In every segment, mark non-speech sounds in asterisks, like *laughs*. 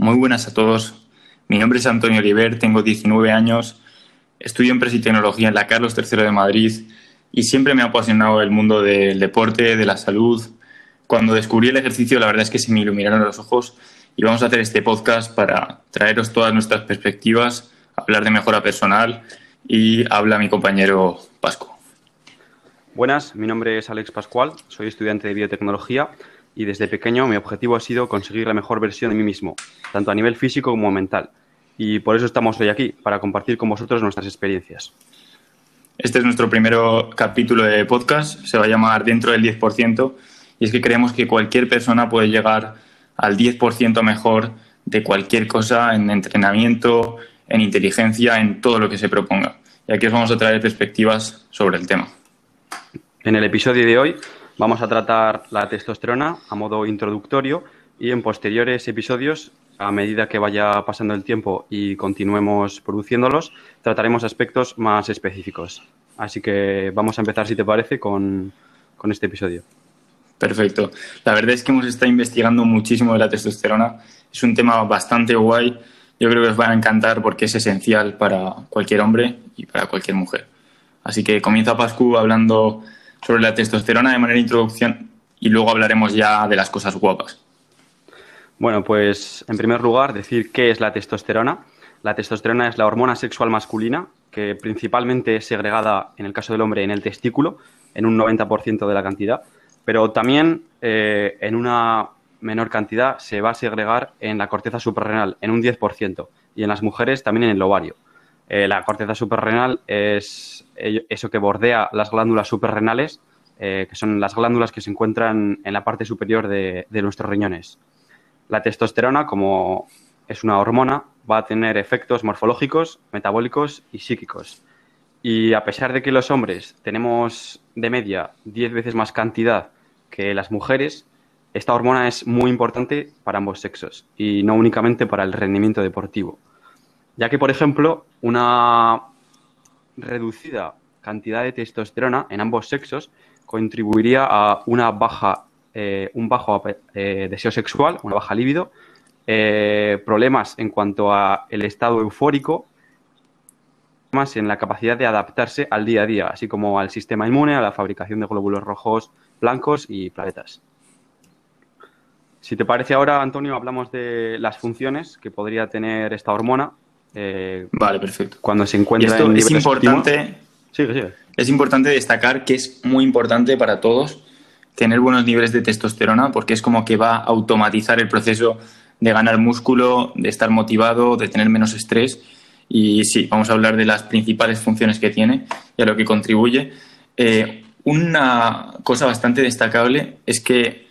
Muy buenas a todos. Mi nombre es Antonio Oliver, tengo 19 años, estudio Empresa y Tecnología en la Carlos III de Madrid y siempre me ha apasionado el mundo del deporte, de la salud. Cuando descubrí el ejercicio, la verdad es que se me iluminaron los ojos y vamos a hacer este podcast para traeros todas nuestras perspectivas, hablar de mejora personal y habla mi compañero Pascu. Buenas, mi nombre es Alex Pascual, soy estudiante de biotecnología y desde pequeño mi objetivo ha sido conseguir la mejor versión de mí mismo, tanto a nivel físico como mental. Y por eso estamos hoy aquí, para compartir con vosotros nuestras experiencias. Este es nuestro primer capítulo de podcast, se va a llamar Dentro del 10%, y es que creemos que cualquier persona puede llegar al 10% mejor de cualquier cosa en entrenamiento, en inteligencia, en todo lo que se proponga. Y aquí os vamos a traer perspectivas sobre el tema. En el episodio de hoy vamos a tratar la testosterona a modo introductorio y en posteriores episodios, a medida que vaya pasando el tiempo y continuemos produciéndolos, trataremos aspectos más específicos. Así que vamos a empezar, si te parece, con, con este episodio. Perfecto. La verdad es que hemos estado investigando muchísimo de la testosterona. Es un tema bastante guay. Yo creo que os va a encantar porque es esencial para cualquier hombre y para cualquier mujer. Así que comienza Pascu hablando sobre la testosterona de manera introducción y luego hablaremos ya de las cosas guapas. Bueno, pues en primer lugar decir qué es la testosterona. La testosterona es la hormona sexual masculina que principalmente es segregada en el caso del hombre en el testículo, en un 90% de la cantidad, pero también eh, en una menor cantidad se va a segregar en la corteza suprarrenal, en un 10%, y en las mujeres también en el ovario. Eh, la corteza suprarrenal es eso que bordea las glándulas suprarrenales, eh, que son las glándulas que se encuentran en la parte superior de, nuestros riñones. La testosterona, como es una hormona, va a tener efectos morfológicos, metabólicos y psíquicos. Y a pesar de que los hombres tenemos de media 10 veces más cantidad que las mujeres, esta hormona es muy importante para ambos sexos y no únicamente para el rendimiento deportivo ya que, por ejemplo, una reducida cantidad de testosterona en ambos sexos contribuiría a una baja, eh, un bajo eh, deseo sexual, una baja libido, eh, problemas en cuanto a el estado eufórico, más en la capacidad de adaptarse al día a día, así como al sistema inmune, a la fabricación de glóbulos rojos blancos y planetas. Si te parece ahora, Antonio, hablamos de las funciones que podría tener esta hormona eh, vale, perfecto. Cuando se encuentra en es importante, es importante destacar que es muy importante para todos tener buenos niveles de testosterona porque es como que va a automatizar el proceso de ganar músculo, de estar motivado, de tener menos estrés. Y sí, vamos a hablar de las principales funciones que tiene y a lo que contribuye. Eh, una cosa bastante destacable es que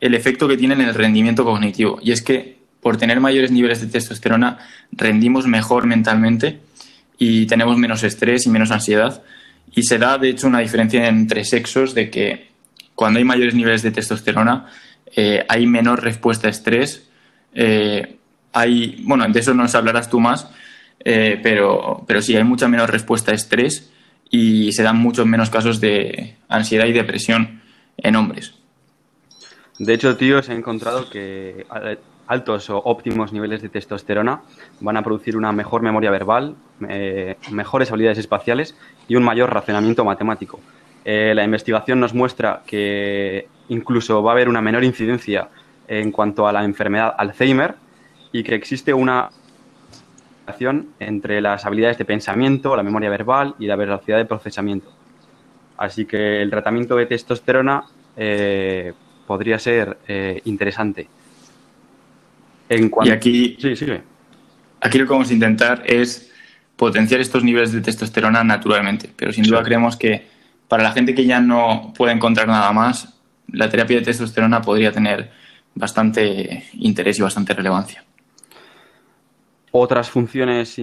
el efecto que tiene en el rendimiento cognitivo. Y es que por tener mayores niveles de testosterona rendimos mejor mentalmente y tenemos menos estrés y menos ansiedad. Y se da, de hecho, una diferencia entre sexos de que cuando hay mayores niveles de testosterona eh, hay menor respuesta a estrés. Eh, hay, bueno, de eso nos hablarás tú más, eh, pero, pero sí, hay mucha menor respuesta a estrés y se dan muchos menos casos de ansiedad y depresión en hombres. De hecho, tío, se ha encontrado que altos o óptimos niveles de testosterona van a producir una mejor memoria verbal, eh, mejores habilidades espaciales y un mayor razonamiento matemático. Eh, la investigación nos muestra que incluso va a haber una menor incidencia en cuanto a la enfermedad Alzheimer y que existe una relación entre las habilidades de pensamiento, la memoria verbal y la velocidad de procesamiento. Así que el tratamiento de testosterona eh, podría ser interesante. Y aquí, aquí lo que vamos a intentar es potenciar estos niveles de testosterona naturalmente, pero sin duda creemos que para la gente que ya no puede encontrar nada más, la terapia de testosterona podría tener bastante interés y bastante relevancia. Otras funciones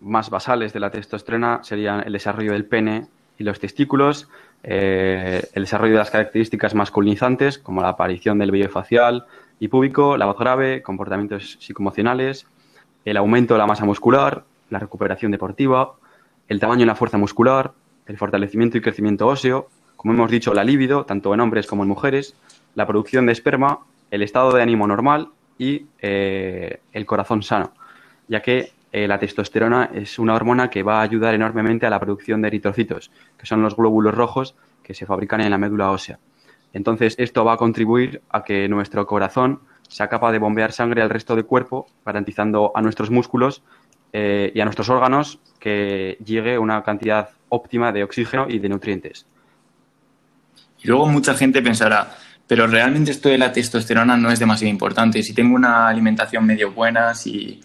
más basales de la testosterona serían el desarrollo del pene y los testículos, eh, el desarrollo de las características masculinizantes, como la aparición del vello facial, y púbico, la voz grave, comportamientos psicoemocionales, el aumento de la masa muscular, la recuperación deportiva, el tamaño y la fuerza muscular, el fortalecimiento y crecimiento óseo, como hemos dicho, la libido, tanto en hombres como en mujeres, la producción de esperma, el estado de ánimo normal, y eh, el corazón sano, ya que eh, la testosterona es una hormona que va a ayudar enormemente a la producción de eritrocitos, que son los glóbulos rojos que se fabrican en la médula ósea. Entonces, esto va a contribuir a que nuestro corazón sea capaz de bombear sangre al resto del cuerpo, garantizando a nuestros músculos eh, y a nuestros órganos que llegue una cantidad óptima de oxígeno y de nutrientes. Y luego mucha gente pensará, pero realmente esto de la testosterona no es demasiado importante. Si tengo una alimentación medio buena, si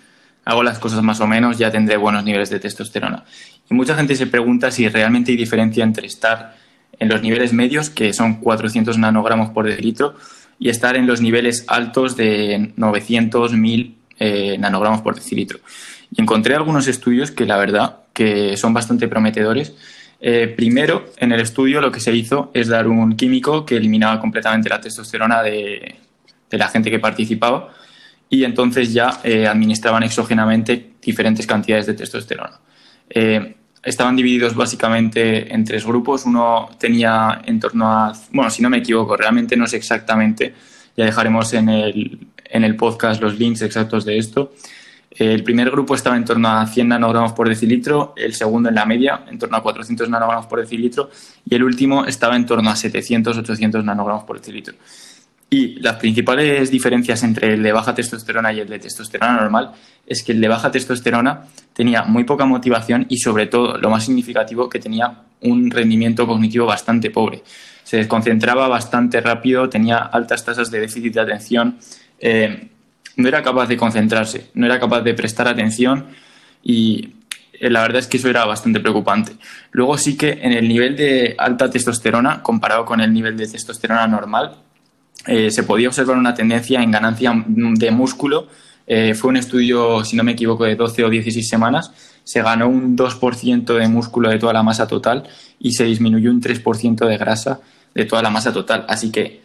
hago las cosas más o menos, ya tendré buenos niveles de testosterona. Y mucha gente se pregunta si realmente hay diferencia entre estar en los niveles medios, que son 400 nanogramos por decilitro, y estar en los niveles altos de 900, 1000 eh, nanogramos por decilitro. Y encontré algunos estudios que la verdad que son bastante prometedores. Eh, primero, en el estudio lo que se hizo es dar un químico que eliminaba completamente la testosterona de, la gente que participaba y entonces ya eh, administraban exógenamente diferentes cantidades de testosterona. Estaban divididos básicamente en tres grupos. Uno tenía en torno a, bueno, si no me equivoco, realmente no sé exactamente, ya dejaremos en el, en el podcast los links exactos de esto. El primer grupo estaba en torno a 100 nanogramos por decilitro, el segundo en la media, en torno a 400 nanogramos por decilitro, y el último estaba en torno a 700-800 nanogramos por decilitro. Y las principales diferencias entre el de baja testosterona y el de testosterona normal es que el de baja testosterona tenía muy poca motivación y sobre todo, lo más significativo, que tenía un rendimiento cognitivo bastante pobre. Se desconcentraba bastante rápido, tenía altas tasas de déficit de atención. Eh, no era capaz de concentrarse, no era capaz de prestar atención y eh, la verdad es que eso era bastante preocupante. Luego sí que en el nivel de alta testosterona, comparado con el nivel de testosterona normal, eh, se podía observar una tendencia en ganancia de músculo. Eh, fue un estudio, si no me equivoco, de 12 o 16 semanas. Se ganó un 2% de músculo de toda la masa total y se disminuyó un 3% de grasa de toda la masa total. Así que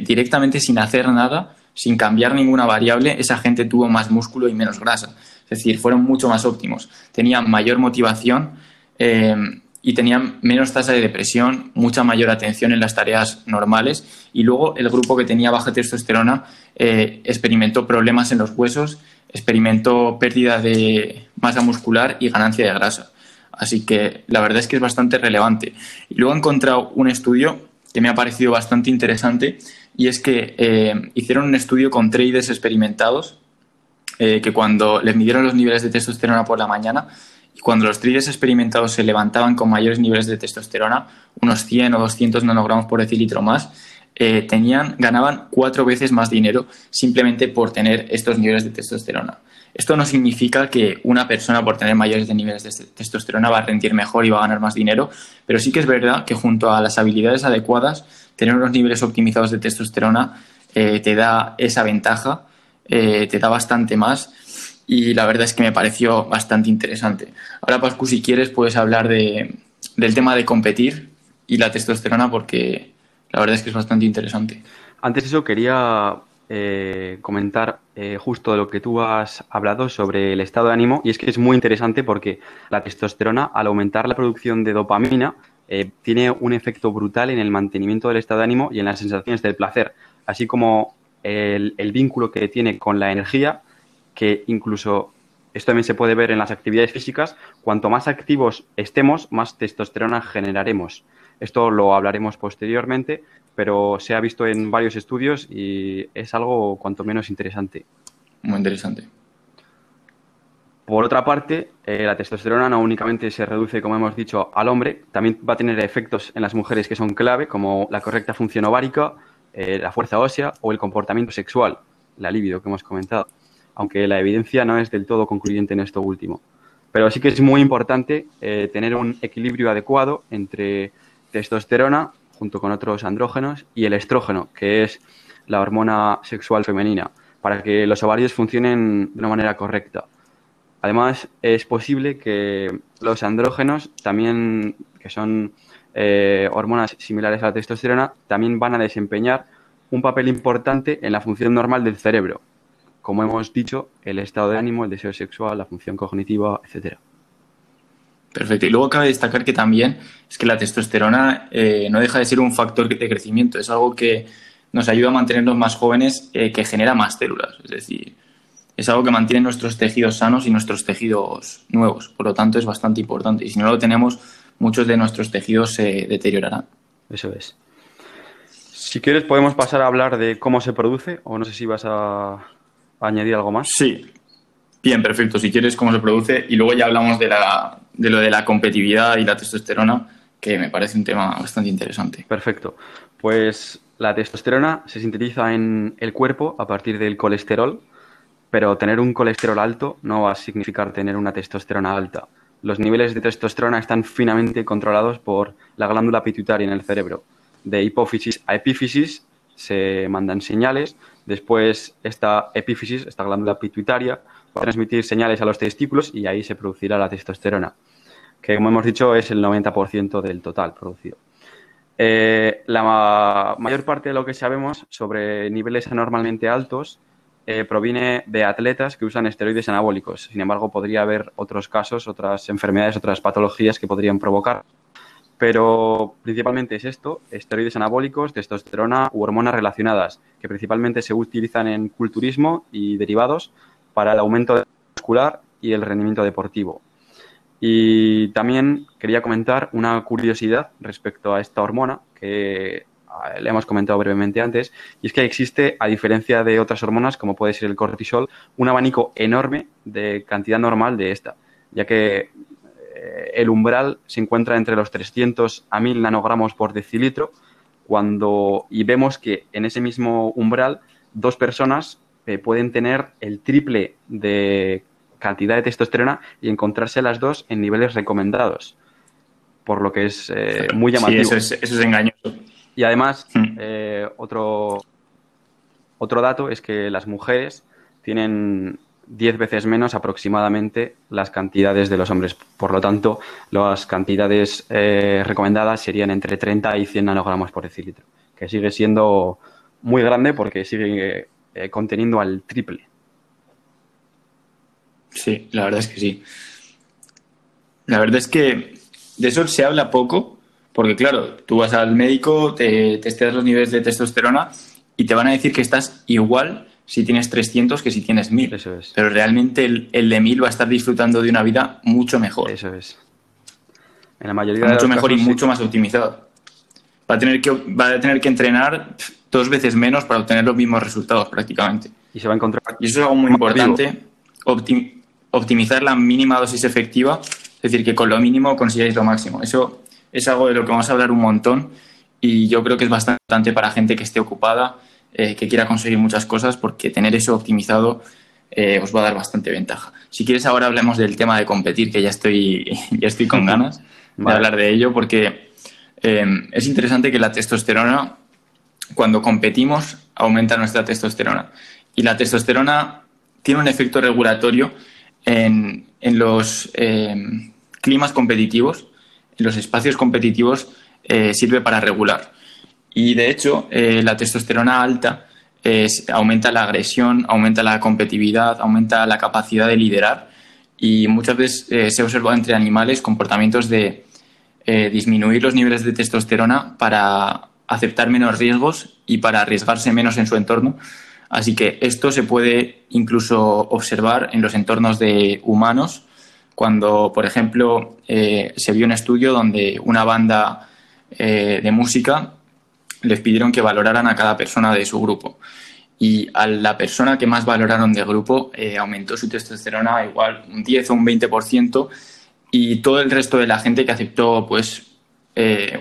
directamente sin hacer nada, sin cambiar ninguna variable, esa gente tuvo más músculo y menos grasa. Es decir, fueron mucho más óptimos. Tenían mayor motivación eh, y tenían menos tasa de depresión, mucha mayor atención en las tareas normales. Y luego el grupo que tenía baja testosterona eh, experimentó problemas en los huesos, experimentó pérdida de masa muscular y ganancia de grasa. Así que la verdad es que es bastante relevante. Y luego he encontrado un estudio que me ha parecido bastante interesante y es que eh, hicieron un estudio con traders experimentados eh, que cuando les midieron los niveles de testosterona por la mañana y cuando los traders experimentados se levantaban con mayores niveles de testosterona, unos 100 o 200 nanogramos por decilitro más, eh, tenían, ganaban cuatro veces más dinero simplemente por tener estos niveles de testosterona. Esto no significa que una persona por tener mayores niveles de testosterona va a rendir mejor y va a ganar más dinero, pero sí que es verdad que junto a las habilidades adecuadas tener unos niveles optimizados de testosterona eh, te da esa ventaja, eh, te da bastante más y la verdad es que me pareció bastante interesante. Ahora, Pascu, si quieres, puedes hablar de, del tema de competir y la testosterona porque la verdad es que es bastante interesante. Antes de eso, quería eh, comentar justo lo que tú has hablado sobre el estado de ánimo y es que es muy interesante porque la testosterona al aumentar la producción de dopamina eh, tiene un efecto brutal en el mantenimiento del estado de ánimo y en las sensaciones del placer, así como el, vínculo que tiene con la energía, que incluso esto también se puede ver en las actividades físicas, cuanto más activos estemos, más testosterona generaremos. Esto lo hablaremos posteriormente, pero se ha visto en varios estudios y es algo cuanto menos interesante. Muy interesante. Por otra parte, eh, la testosterona no únicamente se reduce, como hemos dicho, al hombre, también va a tener efectos en las mujeres que son clave, como la correcta función ovárica, eh, la fuerza ósea o el comportamiento sexual, la libido que hemos comentado, aunque la evidencia no es del todo concluyente en esto último. Pero sí que es muy importante eh, tener un equilibrio adecuado entre testosterona, junto con otros andrógenos, y el estrógeno, que es la hormona sexual femenina, para que los ovarios funcionen de una manera correcta. Además, es posible que los andrógenos también, que son eh, hormonas similares a la testosterona, también van a desempeñar un papel importante en la función normal del cerebro. Como hemos dicho, el estado de ánimo, el deseo sexual, la función cognitiva, etcétera. Perfecto. Y luego cabe destacar que también es que la testosterona eh, no deja de ser un factor de crecimiento. Es algo que nos ayuda a mantenernos más jóvenes, eh, que genera más células. Es decir, es algo que mantiene nuestros tejidos sanos y nuestros tejidos nuevos. Por lo tanto, es bastante importante. Y si no lo tenemos, muchos de nuestros tejidos se deteriorarán. Eso es. Si quieres, podemos pasar a hablar de cómo se produce, o no sé si vas a añadir algo más. Sí. Bien, perfecto. Si quieres, cómo se produce. Y luego ya hablamos de, la, de lo de la competitividad y la testosterona, que me parece un tema bastante interesante. Perfecto. Pues la testosterona se sintetiza en el cuerpo a partir del colesterol, pero tener un colesterol alto no va a significar tener una testosterona alta. Los niveles de testosterona están finamente controlados por la glándula pituitaria en el cerebro. De hipófisis a epífisis se mandan señales, después esta epífisis, esta glándula pituitaria, va a transmitir señales a los testículos y ahí se producirá la testosterona, que como hemos dicho es el 90% del total producido. Eh, la mayor parte de lo que sabemos sobre niveles anormalmente altos eh, proviene de atletas que usan esteroides anabólicos. Sin embargo, podría haber otros casos, otras enfermedades, otras patologías que podrían provocar. Pero principalmente es esto, esteroides anabólicos, testosterona u hormonas relacionadas, que principalmente se utilizan en culturismo y derivados para el aumento muscular y el rendimiento deportivo. Y también quería comentar una curiosidad respecto a esta hormona que ah, le hemos comentado brevemente antes, y es que existe, a diferencia de otras hormonas, como puede ser el cortisol, un abanico enorme de cantidad normal de esta, ya que eh, el umbral se encuentra entre los 300 a 1000 nanogramos por decilitro, cuando, y vemos que en ese mismo umbral dos personas eh, pueden tener el triple de cantidad de testosterona y encontrarse las dos en niveles recomendados. Por lo que es eh, muy llamativo. Sí, eso es, engañoso. Y además, hmm. otro, otro dato es que las mujeres tienen 10 veces menos aproximadamente las cantidades de los hombres. Por lo tanto, las cantidades eh, recomendadas serían entre 30 y 100 nanogramos por decilitro, que sigue siendo muy grande porque sigue conteniendo al triple. Sí, la verdad es que sí. La verdad es que de eso se habla poco, porque claro, tú vas al médico, te testeas los niveles de testosterona y te van a decir que estás igual si tienes 300 que si tienes 1000. Eso es. Pero realmente el, de 1000 va a estar disfrutando de una vida mucho mejor. Eso es. En la mayoría de Mucho mejor y mucho más optimizado. Va a, tener que, va a tener que entrenar dos veces menos para obtener los mismos resultados prácticamente. Y se va a encontrar. Y eso es algo muy importante optimizar la mínima dosis efectiva, es decir, que con lo mínimo consigáis lo máximo. Eso es algo de lo que vamos a hablar un montón y yo creo que es bastante para gente que esté ocupada, eh, que quiera conseguir muchas cosas, porque tener eso optimizado eh, os va a dar bastante ventaja. Si quieres, ahora hablemos del tema de competir, que ya estoy, *laughs* ya estoy con ganas de hablar de ello, porque eh, es interesante que la testosterona, cuando competimos, aumenta nuestra testosterona. Y la testosterona tiene un efecto regulatorio en, los eh, climas competitivos, en los espacios competitivos, eh, sirve para regular. Y de hecho, eh, la testosterona alta aumenta la agresión, aumenta la competitividad, aumenta la capacidad de liderar. Y muchas veces se ha observado entre animales comportamientos de disminuir los niveles de testosterona para aceptar menos riesgos y para arriesgarse menos en su entorno. Así que esto se puede incluso observar en los entornos de humanos, cuando, por ejemplo, eh, se vio un estudio donde una banda eh, de música les pidieron que valoraran a cada persona de su grupo. Y a la persona que más valoraron del grupo eh, aumentó su testosterona igual un 10 o un 20%, y todo el resto de la gente que aceptó pues,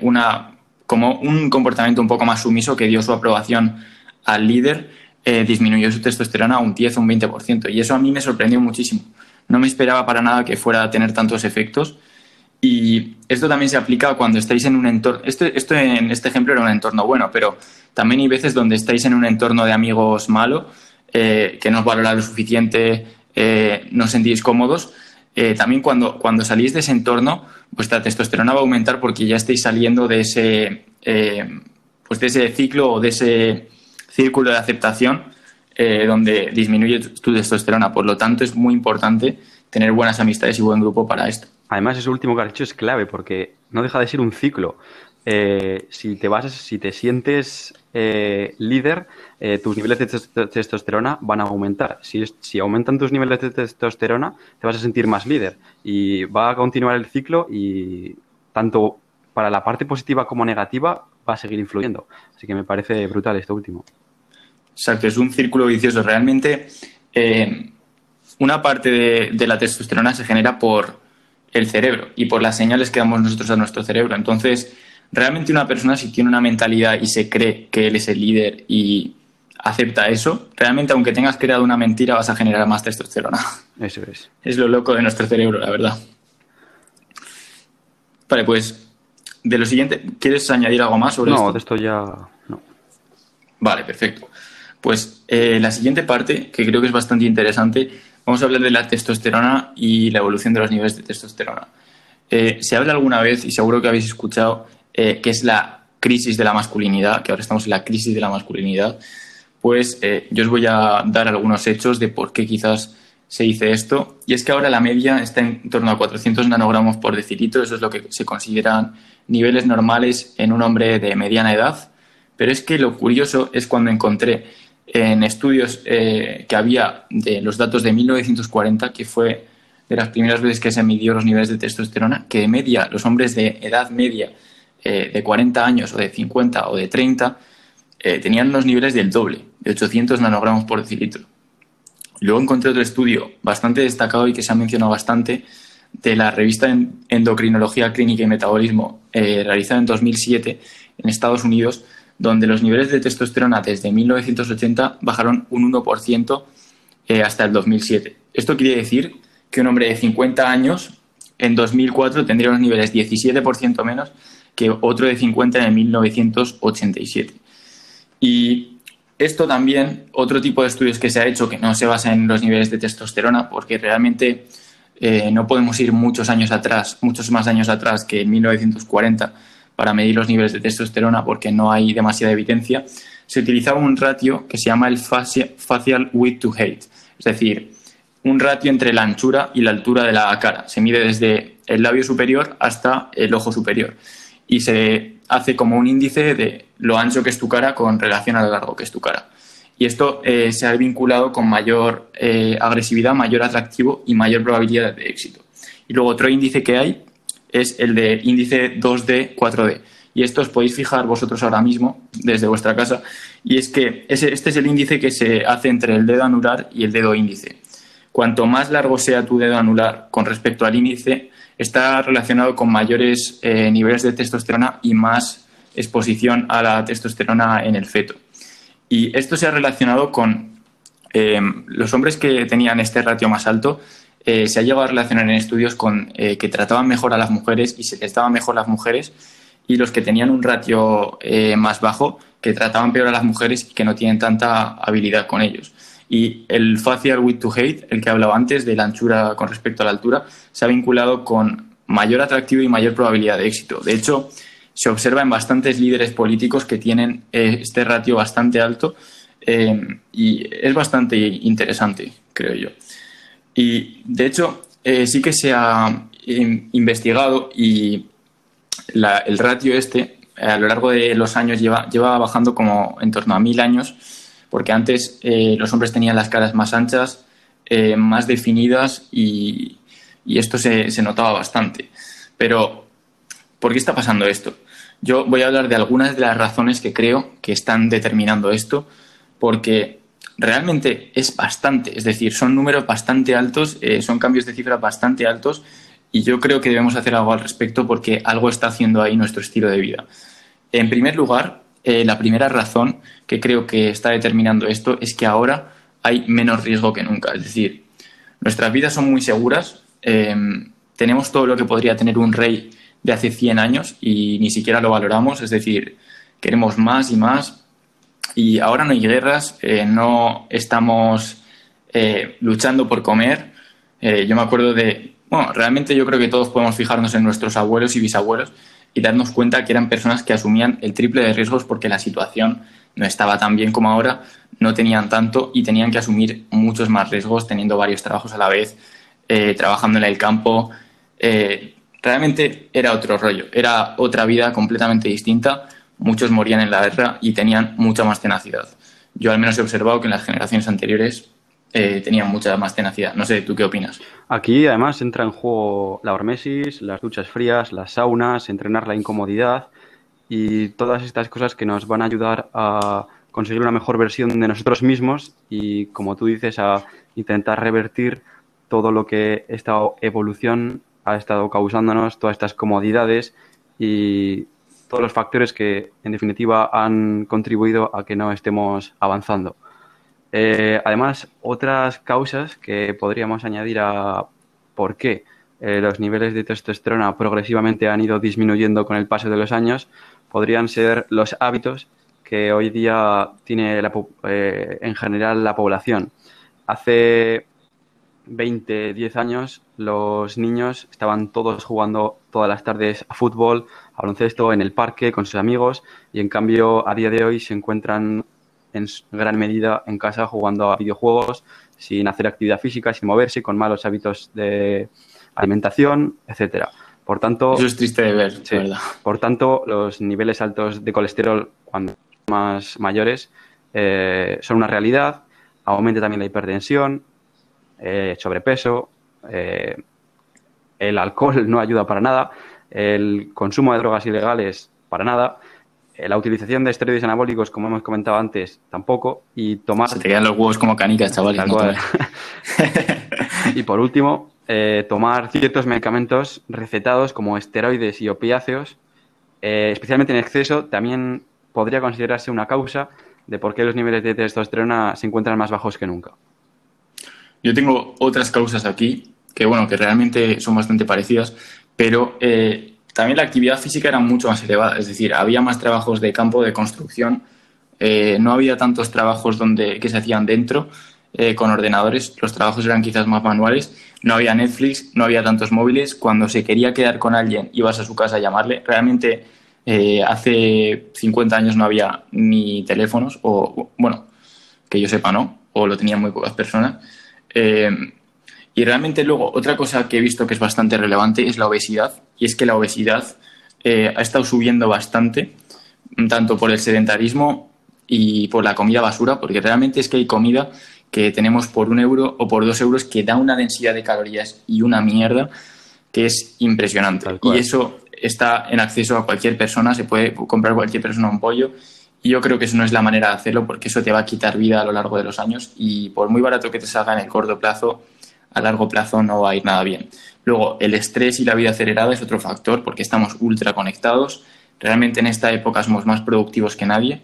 una, como un comportamiento un poco más sumiso que dio su aprobación al líder, eh, disminuyó su testosterona un 10 o un 20%. Y eso a mí me sorprendió muchísimo. No me esperaba para nada que fuera a tener tantos efectos. Y esto también se aplica cuando estáis en un entorno. Esto, esto en este ejemplo era un entorno bueno, pero también hay veces donde estáis en un entorno de amigos malo, eh, que no os valora lo suficiente, eh, no os sentís cómodos. también cuando, cuando salís de ese entorno, vuestra testosterona va a aumentar porque ya estáis saliendo de ese, pues de ese ciclo o de ese círculo de aceptación eh, donde disminuye tu testosterona. Por lo tanto, es muy importante tener buenas amistades y buen grupo para esto. Además, eso último que has dicho es clave porque no deja de ser un ciclo. eh, si te vas, si te sientes eh, líder, eh, tus niveles de testosterona van a aumentar. Si, aumentan tus niveles de testosterona, te vas a sentir más líder y va a continuar el ciclo y tanto para la parte positiva como negativa va a seguir influyendo. Así que me parece brutal esto último. Exacto, es un círculo vicioso. Realmente, una parte de, la testosterona se genera por el cerebro y por las señales que damos nosotros a nuestro cerebro. Entonces, realmente una persona si tiene una mentalidad y se cree que él es el líder y acepta eso, realmente aunque tengas creado una mentira vas a generar más testosterona. Eso es. Es lo loco de nuestro cerebro, la verdad. Vale, pues de lo siguiente, ¿quieres añadir algo más sobre no, esto? de esto ya no. Vale, perfecto. Pues eh, la siguiente parte, que creo que es bastante interesante, vamos a hablar de la testosterona y la evolución de los niveles de testosterona. Eh, se habla alguna vez, y seguro que habéis escuchado, eh, que es la crisis de la masculinidad, que ahora estamos en la crisis de la masculinidad, pues eh, yo os voy a dar algunos hechos de por qué quizás se dice esto. Y es que ahora la media está en torno a 400 nanogramos por decilitro, eso es lo que se consideran niveles normales en un hombre de mediana edad. Pero es que lo curioso es cuando encontré en estudios eh, que había de los datos de 1940, que fue de las primeras veces que se midió los niveles de testosterona, que de media los hombres de edad media eh, de 40 años o de 50 o de 30 eh, tenían unos niveles del doble, de 800 nanogramos por decilitro. Luego encontré otro estudio bastante destacado y que se ha mencionado bastante de la revista Endocrinología Clínica y Metabolismo, realizada en 2007 en Estados Unidos, donde los niveles de testosterona desde 1980 bajaron un 1% hasta el 2007. Esto quiere decir que un hombre de 50 años en 2004 tendría unos niveles 17% menos que otro de 50 en 1987. Y esto también, otro tipo de estudios que se ha hecho que no se basa en los niveles de testosterona, porque realmente eh, no podemos ir muchos años atrás, muchos más años atrás que en 1940 para medir los niveles de testosterona porque no hay demasiada evidencia, se utilizaba un ratio que se llama el facial width to height, es decir, un ratio entre la anchura y la altura de la cara. Se mide desde el labio superior hasta el ojo superior y se hace como un índice de lo ancho que es tu cara con relación a lo largo que es tu cara. Y esto eh, se ha vinculado con mayor eh, agresividad, mayor atractivo y mayor probabilidad de éxito. Y luego otro índice que hay es el de índice 2D, 4D. Y esto os podéis fijar vosotros ahora mismo desde vuestra casa. Y es que ese, este es el índice que se hace entre el dedo anular y el dedo índice. Cuanto más largo sea tu dedo anular con respecto al índice, está relacionado con mayores eh, niveles de testosterona y más exposición a la testosterona en el feto. Y esto se ha relacionado con eh, los hombres que tenían este ratio más alto, eh, se ha llegado a relacionar en estudios con que trataban mejor a las mujeres y se les mejor las mujeres, y los que tenían un ratio más bajo, que trataban peor a las mujeres y que no tienen tanta habilidad con ellos. Y el facial width to height, el que hablaba antes de la anchura con respecto a la altura, se ha vinculado con mayor atractivo y mayor probabilidad de éxito. De hecho, se observa en bastantes líderes políticos que tienen eh, este ratio bastante alto eh, y es bastante interesante, creo yo. Y de hecho, eh, sí que se ha investigado y el ratio este a lo largo de los años lleva, lleva bajando como en torno a mil años porque antes eh, los hombres tenían las caras más anchas, eh, más definidas y, esto se, notaba bastante. Pero, ¿por qué está pasando esto? Yo voy a hablar de algunas de las razones que creo que están determinando esto, porque realmente es bastante, es decir, son números bastante altos, eh, son cambios de cifras bastante altos y yo creo que debemos hacer algo al respecto porque algo está haciendo ahí nuestro estilo de vida. En primer lugar, eh, la primera razón que creo que está determinando esto es que ahora hay menos riesgo que nunca. Es decir, nuestras vidas son muy seguras, em, tenemos todo lo que podría tener un rey de hace 100 años y ni siquiera lo valoramos, es decir, queremos más y más. Y ahora no hay guerras, eh, no estamos eh, luchando por comer. yo me acuerdo de, bueno, realmente yo creo que todos podemos fijarnos en nuestros abuelos y bisabuelos y darnos cuenta que eran personas que asumían el triple de riesgos porque la situación no estaba tan bien como ahora, no tenían tanto y tenían que asumir muchos más riesgos teniendo varios trabajos a la vez, eh, trabajando en el campo. Eh, realmente era otro rollo, era otra vida completamente distinta. Muchos morían en la guerra y tenían mucha más tenacidad. Yo al menos he observado que en las generaciones anteriores eh, tenían mucha más tenacidad. No sé, ¿tú qué opinas? Aquí además entra en juego la hormesis, las duchas frías, las saunas, entrenar la incomodidad y todas estas cosas que nos van a ayudar a conseguir una mejor versión de nosotros mismos y, como tú dices, a intentar revertir todo lo que esta evolución ha estado causándonos, todas estas comodidades y todos los factores que, en definitiva, han contribuido a que no estemos avanzando. Eh, además, otras causas que podríamos añadir a por qué eh, los niveles de testosterona progresivamente han ido disminuyendo con el paso de los años podrían ser los hábitos que hoy día tiene eh, en general la población. Hace 20, 10 años los niños estaban todos jugando todas las tardes a fútbol, a baloncesto, en el parque con sus amigos y en cambio a día de hoy se encuentran en gran medida en casa jugando a videojuegos sin hacer actividad física, sin moverse, con malos hábitos de alimentación, etcétera. Por tanto, eso es triste de ver, ¿verdad? Por tanto, los niveles altos de colesterol cuando más mayores eh, son una realidad. Aumenta también la hipertensión, eh, sobrepeso, eh, el alcohol no ayuda para nada, el consumo de drogas ilegales para nada, la utilización de esteroides anabólicos, como hemos comentado antes, tampoco, y tomar... Se te quedan los huevos como canicas, chavales. *laughs* y por último, tomar ciertos medicamentos recetados como esteroides y opiáceos, especialmente en exceso, también podría considerarse una causa de por qué los niveles de testosterona se encuentran más bajos que nunca. Yo tengo otras causas aquí que, bueno, que realmente son bastante parecidas, pero eh, también la actividad física era mucho más elevada, es decir, había más trabajos de campo de construcción, eh, no había tantos trabajos donde, que se hacían dentro eh, con ordenadores, los trabajos eran quizás más manuales, no había Netflix, no había tantos móviles, cuando se quería quedar con alguien ibas a su casa a llamarle, realmente hace 50 años no había ni teléfonos, o bueno, que yo sepa, ¿no? O lo tenían muy pocas personas. Eh, y realmente luego otra cosa que he visto que es bastante relevante es la obesidad. Y es que la obesidad eh, ha estado subiendo bastante, tanto por el sedentarismo y por la comida basura, porque realmente es que hay comida que tenemos por un euro o por dos euros que da una densidad de calorías y una mierda que es impresionante. Y eso está en acceso a cualquier persona, se puede comprar cualquier persona un pollo y yo creo que eso no es la manera de hacerlo porque eso te va a quitar vida a lo largo de los años y por muy barato que te salga en el corto plazo, a largo plazo no va a ir nada bien. Luego, el estrés y la vida acelerada es otro factor porque estamos ultra conectados. Realmente en esta época somos más productivos que nadie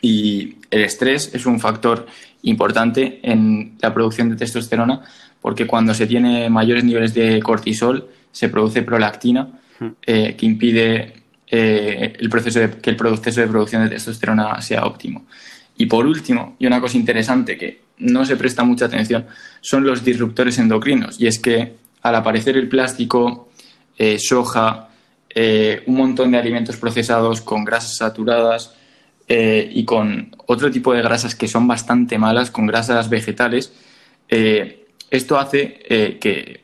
y el estrés es un factor importante en la producción de testosterona porque cuando se tiene mayores niveles de cortisol se produce prolactina eh, que impide eh, el proceso de, que el proceso de producción de testosterona sea óptimo. Y por último, y una cosa interesante que no se presta mucha atención, son los disruptores endocrinos. Y es que al aparecer el plástico, eh, soja, eh, un montón de alimentos procesados con grasas saturadas y con otro tipo de grasas que son bastante malas, con grasas vegetales, esto hace que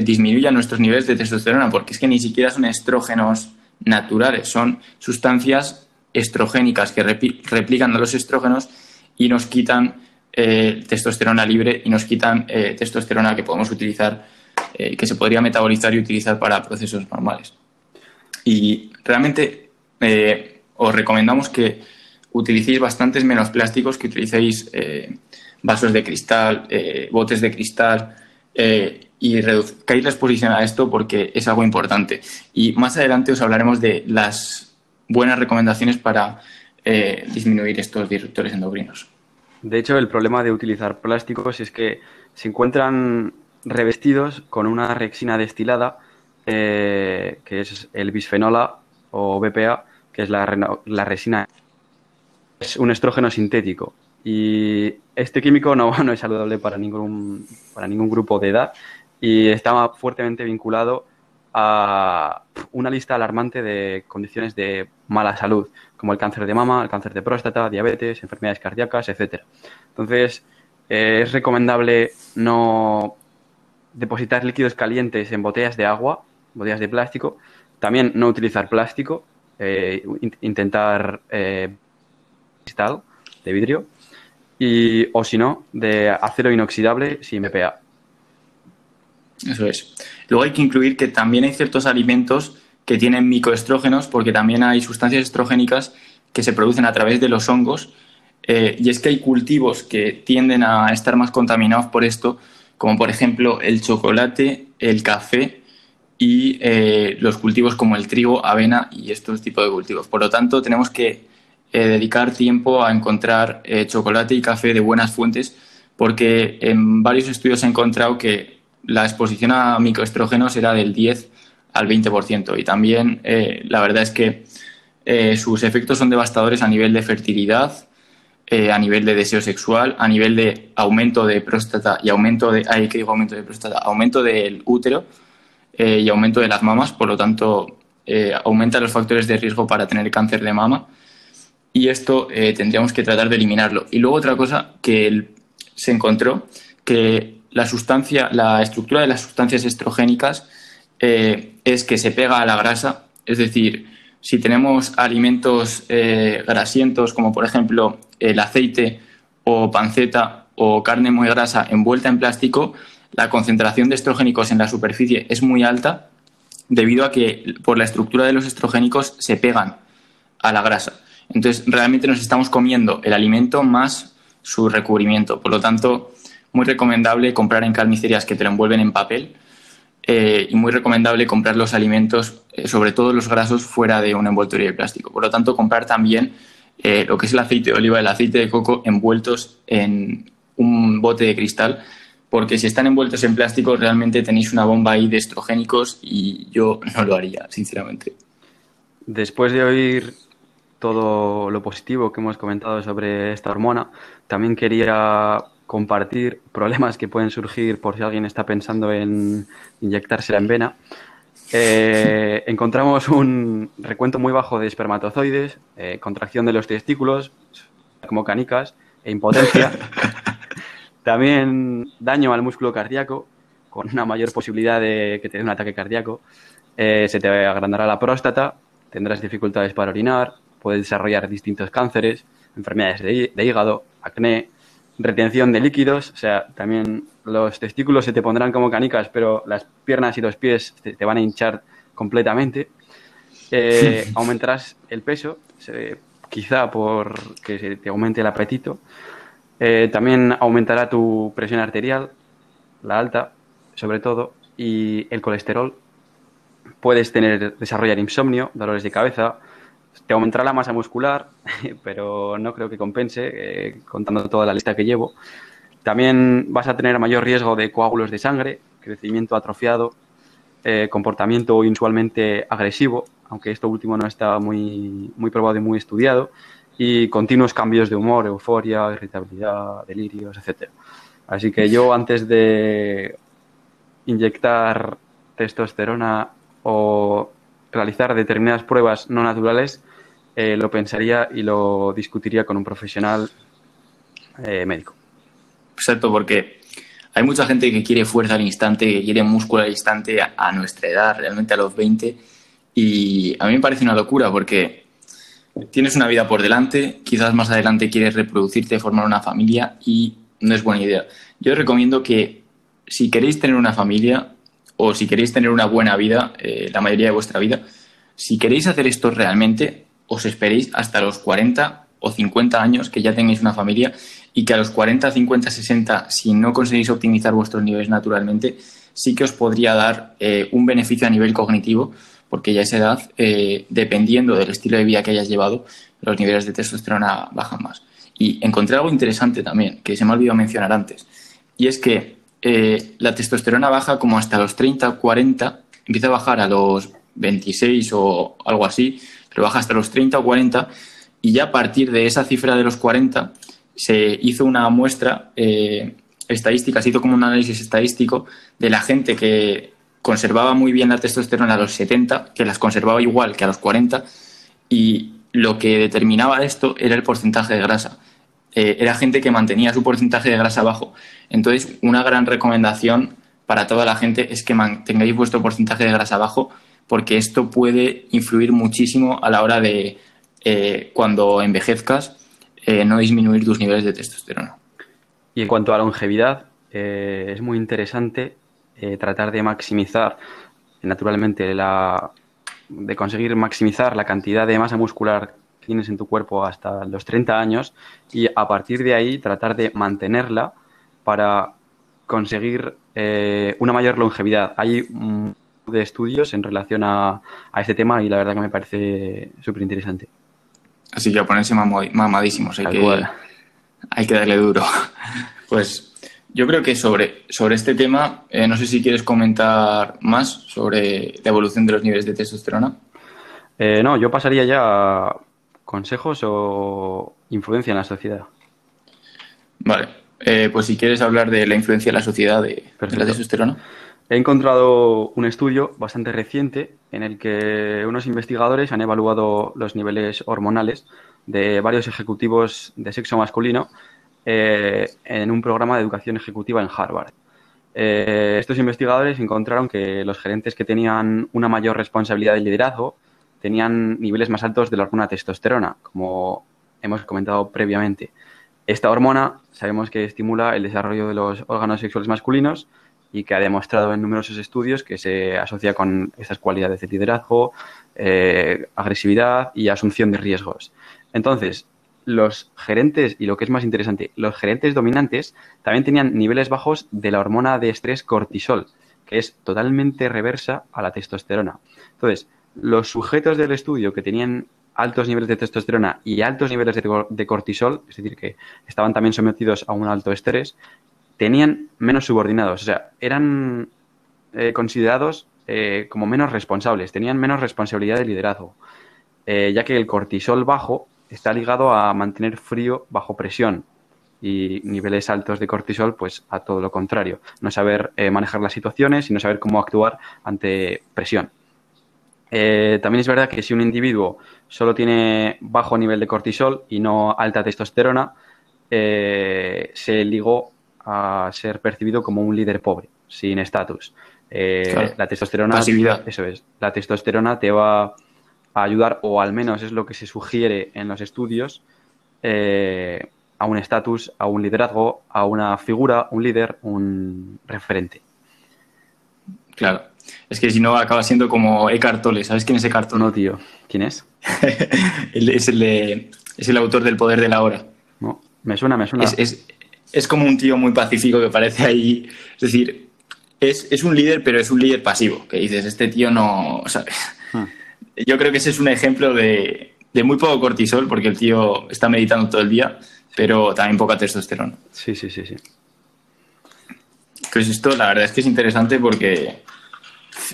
disminuyan nuestros niveles de testosterona, porque es que ni siquiera son estrógenos naturales, son sustancias estrogénicas que replican a los estrógenos y nos quitan eh, testosterona libre y nos quitan eh, testosterona que podemos utilizar, eh, que se podría metabolizar y utilizar para procesos normales. Y realmente os recomendamos que utilicéis bastantes menos plásticos, que utilicéis vasos de cristal, botes de cristal, y reduzcáis la exposición a esto porque es algo importante. Y más adelante os hablaremos de las buenas recomendaciones para eh, disminuir estos disruptores endocrinos. De hecho, el problema de utilizar plásticos es que se encuentran revestidos con una rexina destilada, eh, que es el bisfenola o BPA, que es la, resina. Es un estrógeno sintético y este químico no, *laughs* no es saludable para ningún, para ningún grupo de edad y estaba fuertemente vinculado a una lista alarmante de condiciones de mala salud, como el cáncer de mama, el cáncer de próstata, diabetes, enfermedades cardíacas, etc. Entonces, eh, es recomendable no depositar líquidos calientes en botellas de agua botellas de plástico. También no utilizar plástico, eh, intentar eh, cristal de vidrio y, o si no, de acero inoxidable sin BPA. Eso es. Luego hay que incluir que también hay ciertos alimentos que tienen microestrógenos porque también hay sustancias estrogénicas que se producen a través de los hongos eh, y es que hay cultivos que tienden a estar más contaminados por esto, como por ejemplo el chocolate, el café y eh, los cultivos como el trigo, avena y estos tipos de cultivos. Por lo tanto, tenemos que eh, dedicar tiempo a encontrar chocolate y café de buenas fuentes porque en varios estudios se ha encontrado que la exposición a microestrógenos era del 10 al 20% y también la verdad es que sus efectos son devastadores a nivel de fertilidad, eh, a nivel de deseo sexual, a nivel de aumento de próstata y aumento de, ay, ¿qué digo aumento de próstata? Aumento del útero eh, y aumento de las mamas, por lo tanto, eh, aumenta los factores de riesgo para tener cáncer de mama y esto tendríamos que tratar de eliminarlo. Y luego otra cosa que se encontró, que la sustancia, la estructura de las sustancias estrogénicas es que se pega a la grasa, es decir, si tenemos alimentos grasientos como por ejemplo el aceite o panceta o carne muy grasa envuelta en plástico, la concentración de estrogénicos en la superficie es muy alta debido a que por la estructura de los estrogénicos se pegan a la grasa. Entonces, realmente nos estamos comiendo el alimento más su recubrimiento. Por lo tanto, muy recomendable comprar en carnicerías que te lo envuelven en papel eh, y muy recomendable comprar los alimentos, eh, sobre todo los grasos, fuera de un envoltorio de plástico. Por lo tanto, comprar también eh, lo que es el aceite de oliva, el aceite de coco envueltos en un bote de cristal, porque si están envueltos en plástico realmente tenéis una bomba ahí de estrogénicos y yo *laughs* no lo haría, sinceramente. Después de oír todo lo positivo que hemos comentado sobre esta hormona, también quería compartir problemas que pueden surgir por si alguien está pensando en inyectársela en vena. Eh, encontramos un recuento muy bajo de espermatozoides, eh, contracción de los testículos, como canicas, e impotencia. También daño al músculo cardíaco, con una mayor posibilidad de que te dé un ataque cardíaco. Eh, se te agrandará la próstata, tendrás dificultades para orinar, puedes desarrollar distintos cánceres, enfermedades de hígado, acné, retención de líquidos, o sea, también los testículos se te pondrán como canicas, pero las piernas y los pies te, van a hinchar completamente. Eh, *laughs* aumentarás el peso, quizá por que se te aumente el apetito. Eh, también aumentará tu presión arterial, la alta, sobre todo, y el colesterol. Puedes tener, desarrollar insomnio, dolores de cabeza, te aumentará la masa muscular, *laughs* pero no creo que compense, eh, contando toda la lista que llevo. También vas a tener mayor riesgo de coágulos de sangre, crecimiento atrofiado, eh, comportamiento inusualmente agresivo, aunque esto último no está muy, muy probado y muy estudiado, y continuos cambios de humor, euforia, irritabilidad, delirios, etc. Así que yo antes de inyectar testosterona o realizar determinadas pruebas no naturales, eh, lo pensaría y lo discutiría con un profesional eh, médico. Exacto, porque hay mucha gente que quiere fuerza al instante, que quiere músculo al instante a, nuestra edad, realmente a los 20, y a mí me parece una locura porque tienes una vida por delante, quizás más adelante quieres reproducirte, formar una familia y no es buena idea. Yo recomiendo que si queréis tener una familia o si queréis tener una buena vida, eh, la mayoría de vuestra vida, si queréis hacer esto realmente, os esperéis hasta los 40 o 50 años que ya tengáis una familia y que a los 40, 50, 60, si no conseguís optimizar vuestros niveles naturalmente, sí que os podría dar eh, un beneficio a nivel cognitivo, porque ya a esa edad, eh, dependiendo del estilo de vida que hayas llevado, los niveles de testosterona bajan más. Y encontré algo interesante también, que se me ha olvidado mencionar antes, y es que eh, la testosterona baja como hasta los 30, 40, empieza a bajar a los 26 o algo así, pero baja hasta los 30 o 40 y ya a partir de esa cifra de los 40 se hizo una muestra eh, estadística, se hizo como un análisis estadístico de la gente que conservaba muy bien la testosterona a los 70, que las conservaba igual que a los 40 y lo que determinaba esto era el porcentaje de grasa. Eh, era gente que mantenía su porcentaje de grasa bajo. Entonces, una gran recomendación para toda la gente es que mantengáis vuestro porcentaje de grasa bajo, porque esto puede influir muchísimo a la hora de eh, cuando envejezcas eh, no disminuir tus niveles de testosterona. Y en cuanto a longevidad, es muy interesante tratar de maximizar naturalmente la de conseguir maximizar la cantidad de masa muscular tienes en tu cuerpo hasta los 30 años y a partir de ahí tratar de mantenerla para conseguir una mayor longevidad. Hay de estudios en relación a, este tema y la verdad que me parece súper interesante. Así que a ponerse mamadísimos, hay, que, hay que darle duro. *laughs* Pues yo creo que sobre, sobre este tema, eh, no sé si quieres comentar más sobre la evolución de los niveles de testosterona. Eh, no, yo pasaría ya a consejos o influencia en la sociedad. Vale, eh, pues si quieres hablar de la influencia en la sociedad de, de la testosterona. He encontrado un estudio bastante reciente en el que unos investigadores han evaluado los niveles hormonales de varios ejecutivos de sexo masculino eh, en un programa de educación ejecutiva en Harvard. Eh, estos investigadores encontraron que los gerentes que tenían una mayor responsabilidad de liderazgo tenían niveles más altos de la hormona testosterona, como hemos comentado previamente. Esta hormona sabemos que estimula el desarrollo de los órganos sexuales masculinos, y que ha demostrado en numerosos estudios que se asocia con estas cualidades de liderazgo, eh, agresividad y asunción de riesgos. Entonces, los gerentes, y lo que es más interesante, los gerentes dominantes también tenían niveles bajos de la hormona de estrés cortisol, que es totalmente reversa a la testosterona. Entonces, los sujetos del estudio que tenían altos niveles de testosterona y altos niveles de, cortisol, es decir, que estaban también sometidos a un alto estrés, tenían menos subordinados, o sea, eran eh, considerados eh, como menos responsables, tenían menos responsabilidad de liderazgo, eh, ya que el cortisol bajo está ligado a mantener frío bajo presión y niveles altos de cortisol, pues a todo lo contrario, no saber manejar las situaciones y no saber cómo actuar ante presión. También es verdad que si un individuo solo tiene bajo nivel de cortisol y no alta testosterona, se ligó a ser percibido como un líder pobre, sin estatus. Eh, la testosterona, eso es, la testosterona te va a ayudar, o al menos es lo que se sugiere en los estudios, eh, a un estatus, a un liderazgo, a una figura, un líder, un referente. Claro. Es que si no acaba siendo como Eckhart Tolle. ¿Sabes quién es Eckhart Tolle? No, tío. ¿Quién es? *laughs* es, el es el autor del Poder de la Hora. No, me suena, me suena. es, es como un tío muy pacífico que parece ahí. Es decir, es, un líder, pero es un líder pasivo. Que dices, este tío no. ¿sabes? Hmm. Yo creo que ese es un ejemplo de, muy poco cortisol, porque el tío está meditando todo el día, pero también poca testosterona. Sí, sí, sí, sí. Pues esto, la verdad es que es interesante porque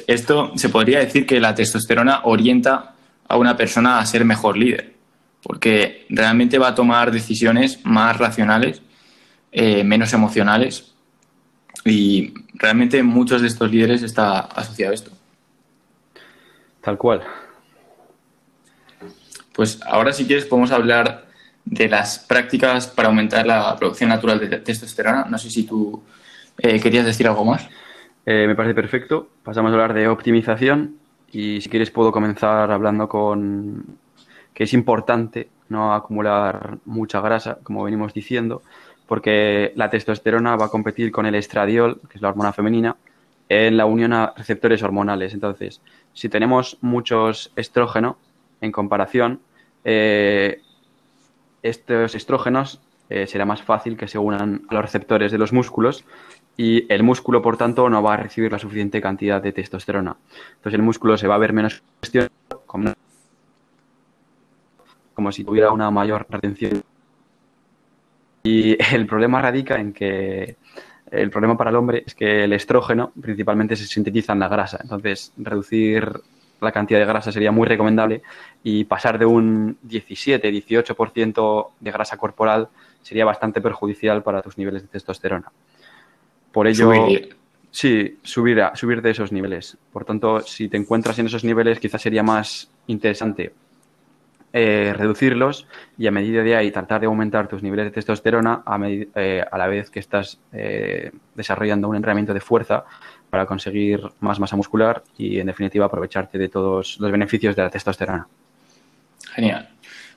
esto se podría decir que la testosterona orienta a una persona a ser mejor líder, porque realmente va a tomar decisiones más racionales eh, menos emocionales. Y realmente muchos de estos líderes está asociado a esto. Tal cual. Pues ahora si quieres podemos hablar de las prácticas para aumentar la producción natural de testosterona. No sé si tú eh, querías decir algo más. Eh, me parece perfecto. Pasamos a hablar de optimización y si quieres puedo comenzar hablando con que es importante no acumular mucha grasa, como venimos diciendo, porque la testosterona va a competir con el estradiol, que es la hormona femenina, en la unión a receptores hormonales. Entonces, si tenemos muchos estrógenos en comparación, eh, estos estrógenos eh, será más fácil que se unan a los receptores de los músculos y el músculo, por tanto, no va a recibir la suficiente cantidad de testosterona. Entonces, el músculo se va a ver menos como, como si tuviera una mayor retención y el problema radica en que el problema para el hombre es que el estrógeno principalmente se sintetiza en la grasa. Entonces, reducir la cantidad de grasa sería muy recomendable y pasar de un 17-18% de grasa corporal sería bastante perjudicial para tus niveles de testosterona. Por ello, sí, subir, a, subir de esos niveles. Por tanto, si te encuentras en esos niveles, quizás sería más interesante eh, reducirlos y a medida de ahí tratar de aumentar tus niveles de testosterona a, eh, a la vez que estás eh, desarrollando un entrenamiento de fuerza para conseguir más masa muscular y en definitiva aprovecharte de todos los beneficios de la testosterona. Genial.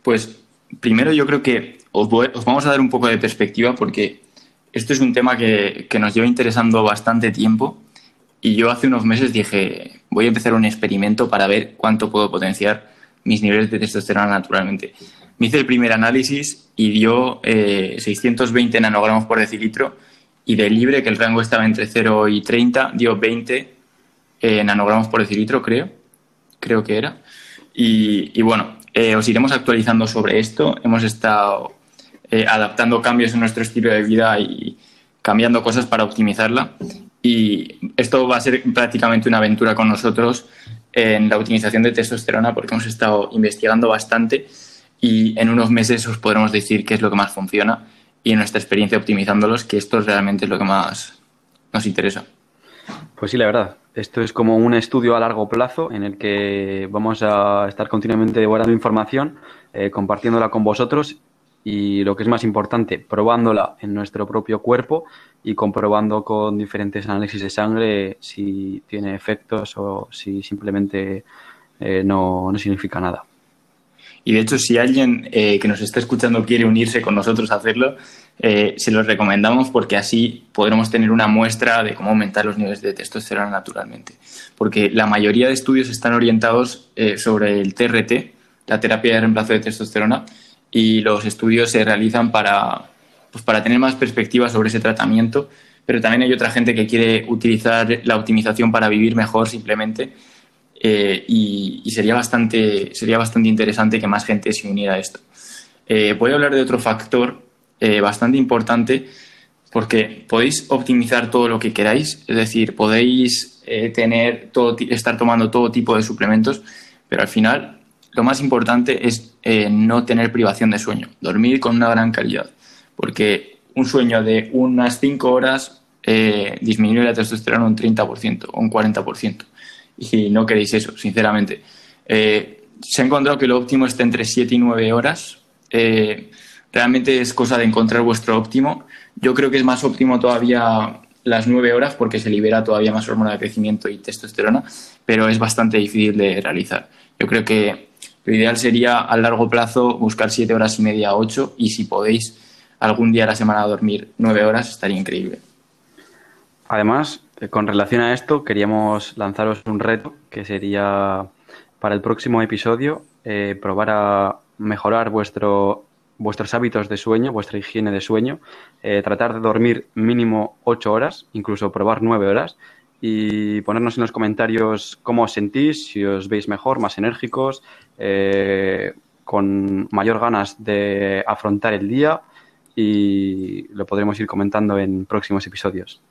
Pues primero yo creo que os, vamos a dar un poco de perspectiva porque esto es un tema que, nos lleva interesando bastante tiempo y yo hace unos meses dije, voy a empezar un experimento para ver cuánto puedo potenciar mis niveles de testosterona naturalmente. Me hice el primer análisis y dio 620 eh, nanogramos por decilitro y de libre, que el rango estaba entre 0 y 30, dio 20 eh, nanogramos por decilitro, creo. Creo que era. Y, bueno, eh, os iremos actualizando sobre esto. Hemos estado adaptando cambios en nuestro estilo de vida y cambiando cosas para optimizarla. Y esto va a ser prácticamente una aventura con nosotros en la utilización de testosterona porque hemos estado investigando bastante y en unos meses os podremos decir qué es lo que más funciona y en nuestra experiencia optimizándolos, que esto realmente es lo que más nos interesa. Pues sí, la verdad. Esto es como un estudio a largo plazo en el que vamos a estar continuamente devorando información, eh, compartiéndola con vosotros y lo que es más importante, probándola en nuestro propio cuerpo y comprobando con diferentes análisis de sangre si tiene efectos o si simplemente eh, no, significa nada. Y de hecho, si alguien eh, que nos está escuchando quiere unirse con nosotros a hacerlo, eh, se lo recomendamos porque así podremos tener una muestra de cómo aumentar los niveles de testosterona naturalmente. Porque la mayoría de estudios están orientados sobre el TRT, la terapia de reemplazo de testosterona, y los estudios se realizan para, pues para tener más perspectiva sobre ese tratamiento, pero también hay otra gente que quiere utilizar la optimización para vivir mejor simplemente eh, y, sería, bastante, sería bastante interesante que más gente se uniera a esto. Eh, voy a hablar de otro factor eh, bastante importante porque podéis optimizar todo lo que queráis, es decir, podéis tener todo, estar tomando todo tipo de suplementos, pero al final lo más importante es no tener privación de sueño, dormir con una gran calidad, porque un sueño de unas 5 horas disminuye la testosterona un 30% o un 40%. Y no queréis eso, sinceramente. Eh, se ha encontrado que lo óptimo está entre 7 y 9 horas. realmente es cosa de encontrar vuestro óptimo. Yo creo que es más óptimo todavía las 9 horas porque se libera todavía más hormona de crecimiento y testosterona, pero es bastante difícil de realizar. Yo creo que lo ideal sería a largo plazo buscar siete horas y media, ocho, y si podéis algún día a la semana dormir nueve horas, estaría increíble. Además, eh, con relación a esto, queríamos lanzaros un reto que sería para el próximo episodio eh, probar a mejorar vuestro, vuestros hábitos de sueño, vuestra higiene de sueño, eh, tratar de dormir mínimo ocho horas, incluso probar nueve horas y ponernos en los comentarios cómo os sentís, si os veis mejor, más enérgicos, eh, con mayor ganas de afrontar el día y lo podremos ir comentando en próximos episodios.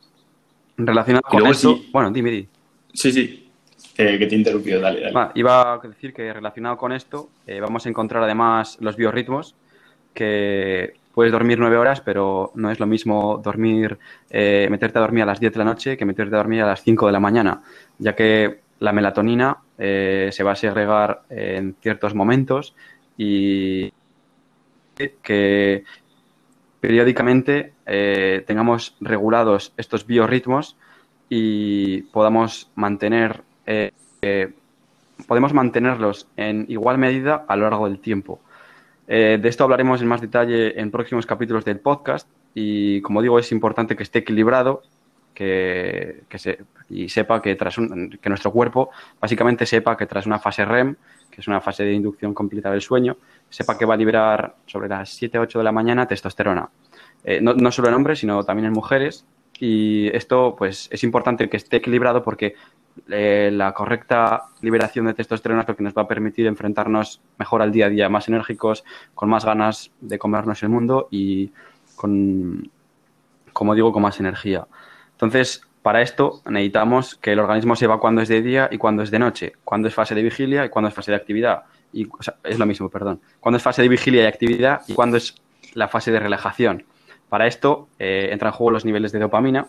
Relacionado con eso, bueno, dime, dime. Sí, sí, que te he interrumpido, dale, dale. iba a decir que relacionado con esto eh, vamos a encontrar además los biorritmos que puedes dormir nueve horas, pero no es lo mismo dormir, eh, meterte a dormir a las 10 de la noche que meterte a dormir a las 5 de la mañana, ya que la melatonina eh, se va a segregar en ciertos momentos y que periódicamente eh, tengamos regulados estos biorritmos y podamos mantener podemos mantenerlos en igual medida a lo largo del tiempo. Eh, de esto hablaremos en más detalle en próximos capítulos del podcast y como digo es importante que esté equilibrado que, se, y sepa que tras que nuestro cuerpo básicamente sepa que tras una fase REM, que es una fase de inducción completa del sueño, sepa que va a liberar sobre las 7 8 de la mañana testosterona. Eh, no, solo en hombres, sino también en mujeres. Y esto pues es importante que esté equilibrado porque eh, la correcta liberación de testosterona es lo que nos va a permitir enfrentarnos mejor al día a día, más enérgicos, con más ganas de comernos el mundo y con, como digo, con más energía. Entonces, para esto necesitamos que el organismo sepa cuándo es de día y cuándo es de noche, cuándo es fase de vigilia y cuándo es fase de actividad. Y, es lo mismo, perdón. Cuándo es fase de vigilia y actividad y cuándo es la fase de relajación. Para esto eh, entran en juego los niveles de dopamina,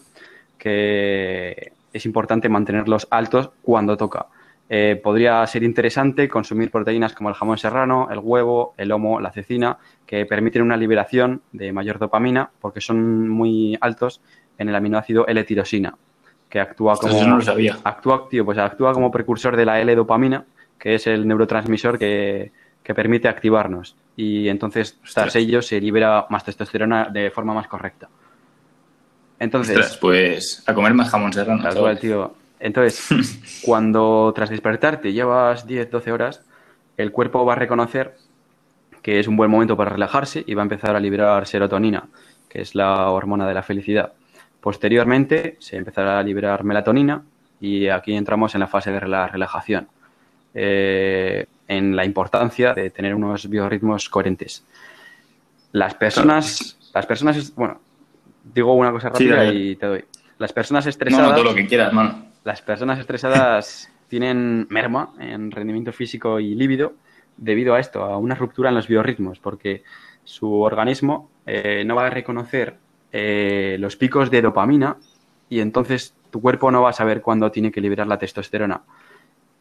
que es importante mantenerlos altos cuando toca. eh, podría ser interesante consumir proteínas como el jamón serrano, el huevo, el lomo, la cecina, que permiten una liberación de mayor dopamina porque son muy altos en el aminoácido L-tirosina, que actúa como Eso no lo sabía. actúa, tío, pues actúa como precursor de la L-dopamina, que es el neurotransmisor que, que permite activarnos. Y entonces, tras ello, se libera más testosterona de forma más correcta. Entonces, Ostras, pues a comer más jamón serrano. Tal cual, tío. Entonces, *laughs* cuando tras despertarte llevas 10, 12 horas, el cuerpo va a reconocer que es un buen momento para relajarse y va a empezar a liberar serotonina, que es la hormona de la felicidad. Posteriormente, se empezará a liberar melatonina y aquí entramos en la fase de la relajación, eh, en la importancia de tener unos biorritmos coherentes. Las personas, las personas, bueno, digo una cosa rápida y te doy. Las personas No, estresadas no, todo lo que quieras, mano. las personas estresadas tienen merma en rendimiento físico y líbido debido a esto, a una ruptura en los biorritmos, porque su organismo eh, no va a reconocer eh, los picos de dopamina y entonces tu cuerpo no va a saber cuándo tiene que liberar la testosterona.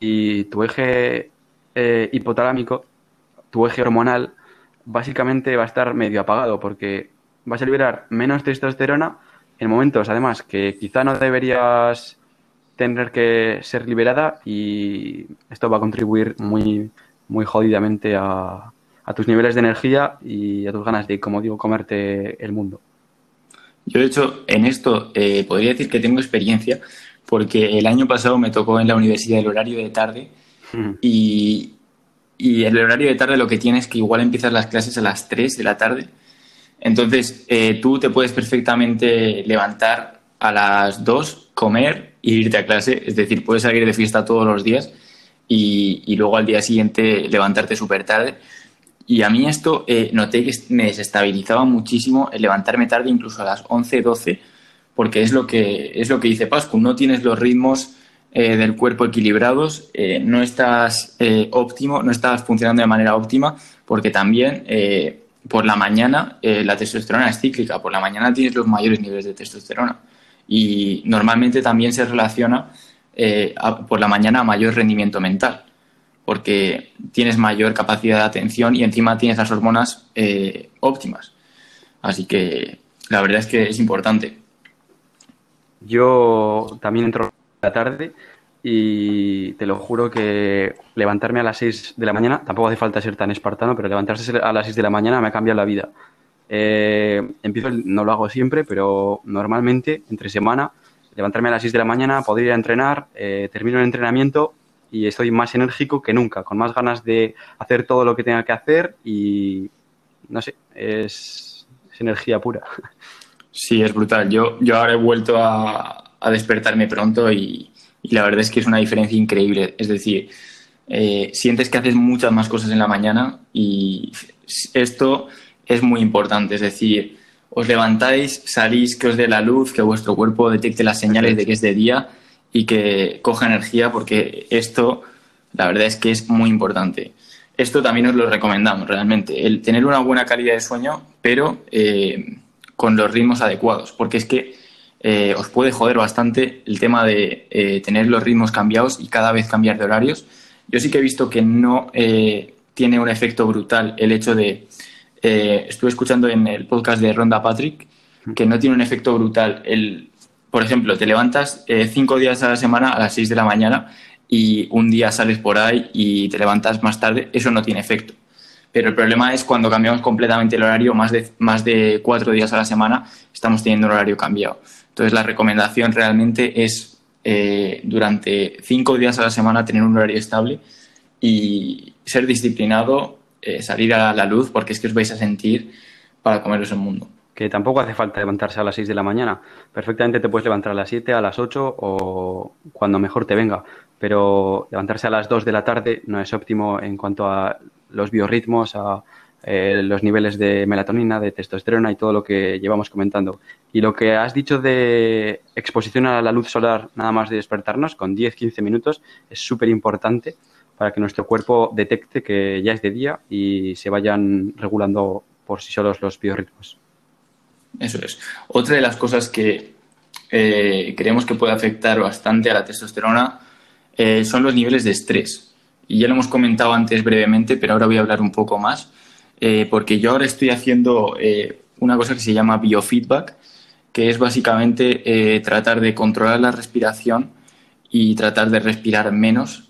Y tu eje eh, hipotalámico, tu eje hormonal, básicamente va a estar medio apagado porque vas a liberar menos testosterona en momentos, además, que quizá no deberías tener que ser liberada y esto va a contribuir muy, muy jodidamente a, a tus niveles de energía y a tus ganas de, como digo, comerte el mundo. Yo, de hecho, en esto eh, podría decir que tengo experiencia, porque el año pasado me tocó en la universidad el horario de tarde y, y el horario de tarde lo que tiene es que igual empiezas las clases a las 3 de la tarde. Entonces, eh, tú te puedes perfectamente levantar a las 2, comer e irte a clase. Es decir, puedes salir de fiesta todos los días y, y luego al día siguiente levantarte súper tarde. Y a mí esto eh, noté que me desestabilizaba muchísimo el levantarme tarde, incluso a las 11, 12, porque es lo que, es lo que dice Pascu, no tienes los ritmos eh, del cuerpo equilibrados, eh, no estás eh, óptimo, no estás funcionando de manera óptima, porque también por la mañana la testosterona es cíclica, por la mañana tienes los mayores niveles de testosterona y normalmente también se relaciona por la mañana a mayor rendimiento mental porque tienes mayor capacidad de atención y encima tienes las hormonas óptimas. Así que la verdad es que es importante. Yo también entro la tarde y te lo juro que levantarme a las 6 de la mañana, tampoco hace falta ser tan espartano, pero levantarse a las 6 de la mañana me ha cambiado la vida. Eh, empiezo, no lo hago siempre, pero normalmente entre semana, levantarme a las 6 de la mañana, poder ir a entrenar, eh, termino el entrenamiento y estoy más enérgico que nunca, con más ganas de hacer todo lo que tenga que hacer y no sé, es energía pura. *laughs* Sí, es brutal. Yo, yo ahora he vuelto a, despertarme pronto y, y la verdad es que es una diferencia increíble. Es decir, eh, sientes que haces muchas más cosas en la mañana y esto es muy importante. Es decir, os levantáis, salís, que os dé la luz, que vuestro cuerpo detecte las señales de que es de día y que coja energía porque esto, la verdad es que es muy importante. Esto también os lo recomendamos realmente, el tener una buena calidad de sueño, pero eh, con los ritmos adecuados, porque es que eh, os puede joder bastante el tema de eh, tener los ritmos cambiados y cada vez cambiar de horarios. Yo sí que he visto que no eh, tiene un efecto brutal el hecho de, eh, estuve escuchando en el podcast de Ronda Patrick, que no tiene un efecto brutal el, por ejemplo, te levantas cinco días a la semana a las 6 de la mañana y un día sales por ahí y te levantas más tarde, eso no tiene efecto. Pero el problema es cuando cambiamos completamente el horario, más de, más de cuatro días a la semana, estamos teniendo un horario cambiado. Entonces, la recomendación realmente es eh, durante cinco días a la semana tener un horario estable y ser disciplinado, eh, salir a la luz, porque es que os vais a sentir para comeros el mundo. que tampoco hace falta levantarse a las 6 de la mañana. Perfectamente te puedes levantar a las 7, a las 8 o cuando mejor te venga. Pero levantarse a las 2 de la tarde no es óptimo en cuanto a los biorritmos, a eh, los niveles de melatonina, de testosterona y todo lo que llevamos comentando. Y lo que has dicho de exposición a la luz solar nada más de despertarnos con 10-15 minutos es súper importante para que nuestro cuerpo detecte que ya es de día y se vayan regulando por sí solos los biorritmos. Eso es. Otra de las cosas que eh, creemos que puede afectar bastante a la testosterona eh, son los niveles de estrés. Y ya lo hemos comentado antes brevemente, pero ahora voy a hablar un poco más, eh, porque yo ahora estoy haciendo una cosa que se llama biofeedback, que es básicamente tratar de controlar la respiración y tratar de respirar menos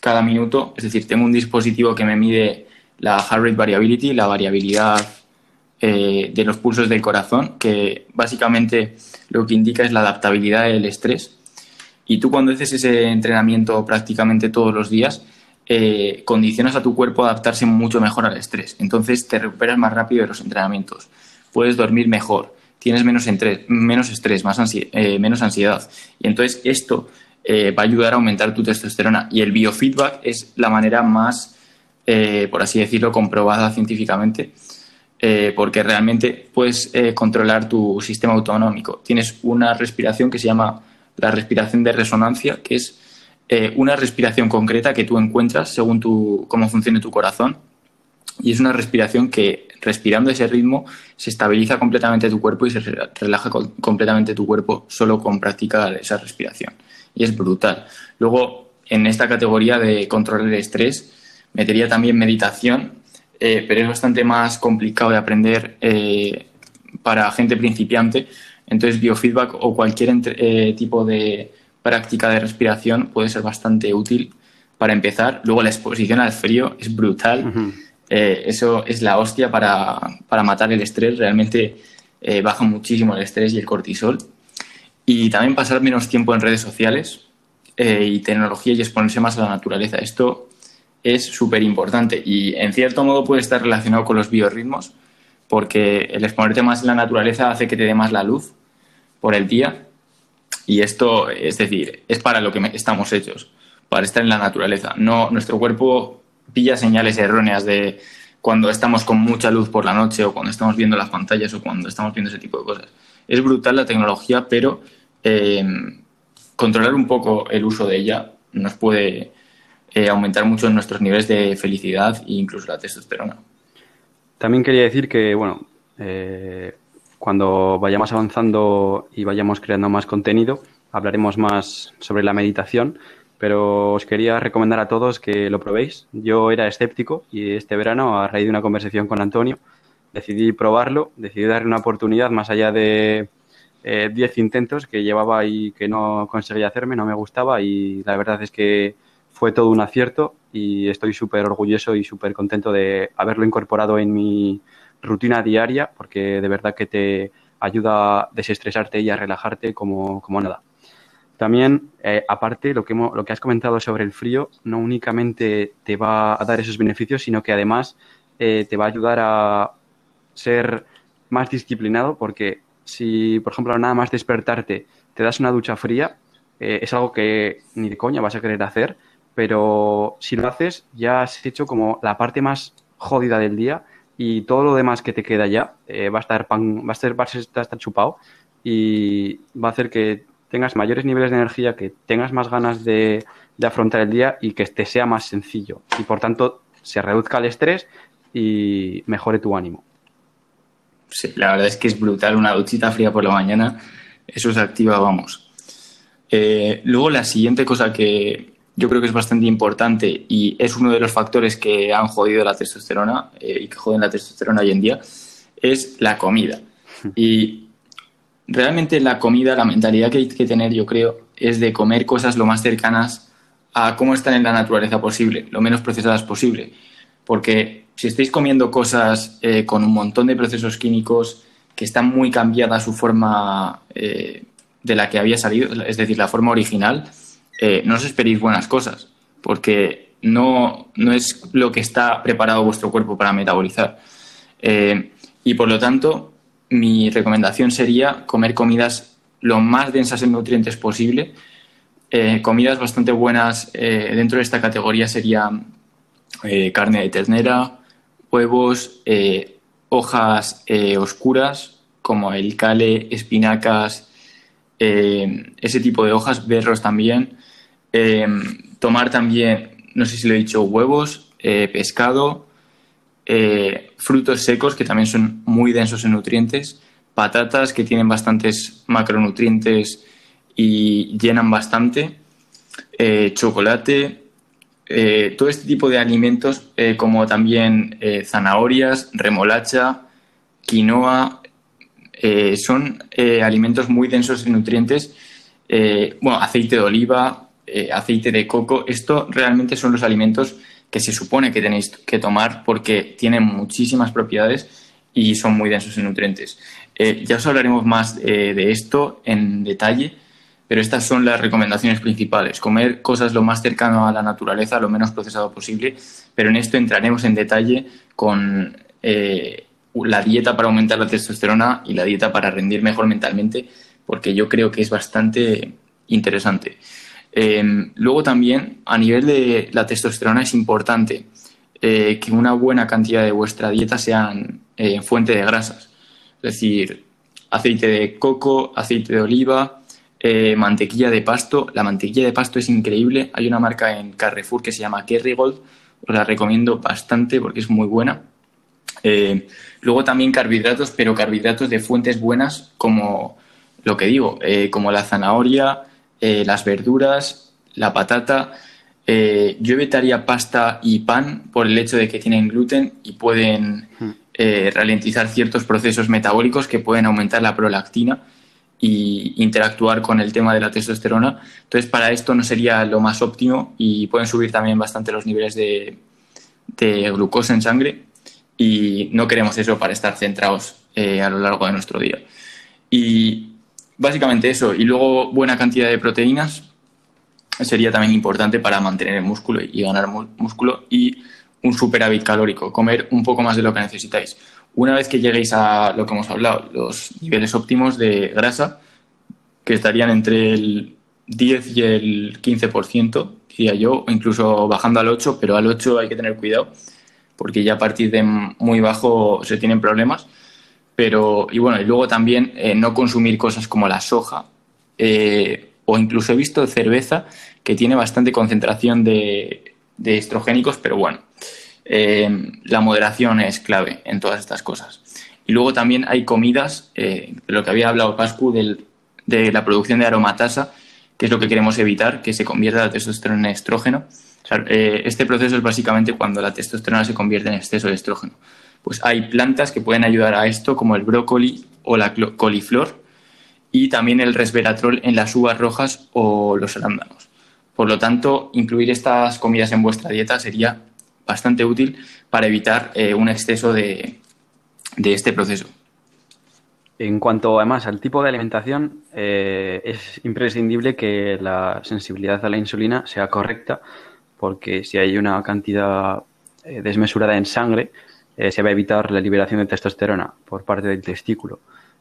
cada minuto. Es decir, tengo un dispositivo que me mide la heart rate variability, la variabilidad eh, de los pulsos del corazón, que básicamente lo que indica es la adaptabilidad del estrés. Y tú cuando haces ese entrenamiento prácticamente todos los días, eh, condicionas a tu cuerpo a adaptarse mucho mejor al estrés. Entonces te recuperas más rápido de los entrenamientos, puedes dormir mejor, tienes menos, menos estrés, más eh, menos ansiedad. Y entonces esto va a ayudar a aumentar tu testosterona. Y el biofeedback es la manera más eh, por así decirlo, comprobada científicamente, eh, porque realmente puedes eh, controlar tu sistema autonómico. Tienes una respiración que se llama la respiración de resonancia, que es una respiración concreta que tú encuentras según tu, cómo funciona tu corazón. Y es una respiración que, respirando ese ritmo, se estabiliza completamente tu cuerpo y se relaja completamente tu cuerpo solo con practicar esa respiración. Y es brutal. Luego, en esta categoría de controlar el estrés, Metería también meditación, eh, pero es bastante más complicado de aprender eh, para gente principiante. Entonces, biofeedback o cualquier eh, tipo de práctica de respiración puede ser bastante útil para empezar. Luego, la exposición al frío es brutal. eso es la hostia para, para, matar el estrés. Realmente baja muchísimo el estrés y el cortisol. Y también pasar menos tiempo en redes sociales y tecnología y exponerse más a la naturaleza. Esto es súper importante y en cierto modo puede estar relacionado con los biorritmos porque el exponerte más en la naturaleza hace que te dé más la luz por el día y esto, es decir, es para lo que estamos hechos, para estar en la naturaleza. No, nuestro cuerpo pilla señales erróneas de cuando estamos con mucha luz por la noche o cuando estamos viendo las pantallas o cuando estamos viendo ese tipo de cosas. Es brutal la tecnología, pero eh, controlar un poco el uso de ella nos puede eh, aumentar mucho nuestros niveles de felicidad e incluso la testosterona. También quería decir que, bueno, eh, cuando vayamos avanzando y vayamos creando más contenido, hablaremos más sobre la meditación, pero os quería recomendar a todos que lo probéis. Yo era escéptico y este verano, a raíz de una conversación con Antonio, decidí probarlo, decidí darle una oportunidad más allá de 10 eh, intentos que llevaba y que no conseguía hacerme, no me gustaba y la verdad es que fue todo un acierto y estoy súper orgulloso y súper contento de haberlo incorporado en mi rutina diaria porque de verdad que te ayuda a desestresarte y a relajarte como, nada. También, eh, aparte, lo que, lo que has comentado sobre el frío no únicamente te va a dar esos beneficios, sino que además eh, te va a ayudar a ser más disciplinado porque si, por ejemplo, nada más despertarte, te das una ducha fría, eh, es algo que ni de coña vas a querer hacer pero si lo haces ya has hecho como la parte más jodida del día y todo lo demás que te queda ya eh, va a estar pan, va a ser va a estar chupado y va a hacer que tengas mayores niveles de energía, que tengas más ganas de, afrontar el día y que te sea más sencillo y por tanto se reduzca el estrés y mejore tu ánimo. Sí, la verdad es que es brutal una duchita fría por la mañana, eso se activa, vamos. Eh, luego la siguiente cosa que, yo creo que es bastante importante y es uno de los factores que han jodido la testosterona eh, y que joden la testosterona hoy en día, es la comida. Y realmente la comida, la mentalidad que hay que tener, yo creo, es de comer cosas lo más cercanas a cómo están en la naturaleza posible, lo menos procesadas posible. Porque si estáis comiendo cosas eh, con un montón de procesos químicos que están muy cambiada su forma eh, de la que había salido, es decir, la forma original, eh, no os esperéis buenas cosas, porque no, no, es lo que está preparado vuestro cuerpo para metabolizar. Eh, y por lo tanto, mi recomendación sería comer comidas lo más densas en nutrientes posible. Eh, comidas bastante buenas dentro de esta categoría serían carne de ternera, huevos, hojas oscuras como el cale, espinacas, ese tipo de hojas, berros también, Em, tomar también, no sé si lo he dicho, huevos, eh, pescado, eh, frutos secos que también son muy densos en nutrientes, patatas que tienen bastantes macronutrientes y llenan bastante, chocolate, todo este tipo de alimentos, como también zanahorias, remolacha, quinoa, son alimentos muy densos en nutrientes. bueno, aceite de oliva, aceite de coco. Esto realmente son los alimentos que se supone que tenéis que tomar porque tienen muchísimas propiedades y son muy densos en nutrientes. Eh, ya os hablaremos más eh, de esto en detalle, pero estas son las recomendaciones principales. Comer cosas lo más cercano a la naturaleza, lo menos procesado posible, pero en esto entraremos en detalle con eh, la dieta para aumentar la testosterona y la dieta para rendir mejor mentalmente, porque yo creo que es bastante interesante. Em, luego también, a nivel de la testosterona, es importante eh, que una buena cantidad de vuestra dieta sean eh, fuente de grasas. Es decir, aceite de coco, aceite de oliva, eh, mantequilla de pasto. La mantequilla de pasto es increíble. Hay una marca en Carrefour que se llama Kerrygold. Os la recomiendo bastante porque es muy buena. luego también carbohidratos, pero carbohidratos de fuentes buenas como lo que digo, como la zanahoria, eh, las verduras, la patata. Eh, yo evitaría pasta y pan por el hecho de que tienen gluten y pueden hmm. eh, ralentizar ciertos procesos metabólicos que pueden aumentar la prolactina y interactuar con el tema de la testosterona. Entonces, para esto no sería lo más óptimo y pueden subir también bastante los niveles de, de glucosa en sangre y no queremos eso para estar centrados a lo largo de nuestro día. Y Básicamente eso. Y luego buena cantidad de proteínas sería también importante para mantener el músculo y ganar músculo. Y un superávit calórico, comer un poco más de lo que necesitáis. Una vez que lleguéis a lo que hemos hablado, los niveles óptimos de grasa, que estarían entre el 10 y el 15%, diría yo, incluso bajando al 8, pero al 8 hay que tener cuidado, porque ya a partir de muy bajo se tienen problemas. Pero, y bueno, y luego también eh, no consumir cosas como la soja, eh, o incluso he visto cerveza que tiene bastante concentración de, estrogénicos, pero bueno, eh, la moderación es clave en todas estas cosas. Y luego también hay comidas, de lo que había hablado Pascu, de la producción de aromatasa, que es lo que queremos evitar, que se convierta la testosterona en estrógeno. este proceso es básicamente cuando la testosterona se convierte en exceso de estrógeno pues hay plantas que pueden ayudar a esto, como el brócoli o la coliflor, y también el resveratrol en las uvas rojas o los arándanos. Por lo tanto, incluir estas comidas en vuestra dieta sería bastante útil para evitar eh, un exceso de, este proceso. En cuanto además al tipo de alimentación, eh, es imprescindible que la sensibilidad a la insulina sea correcta, porque si hay una cantidad eh, desmesurada en sangre, eh, se va a evitar la liberación de testosterona por parte del testículo.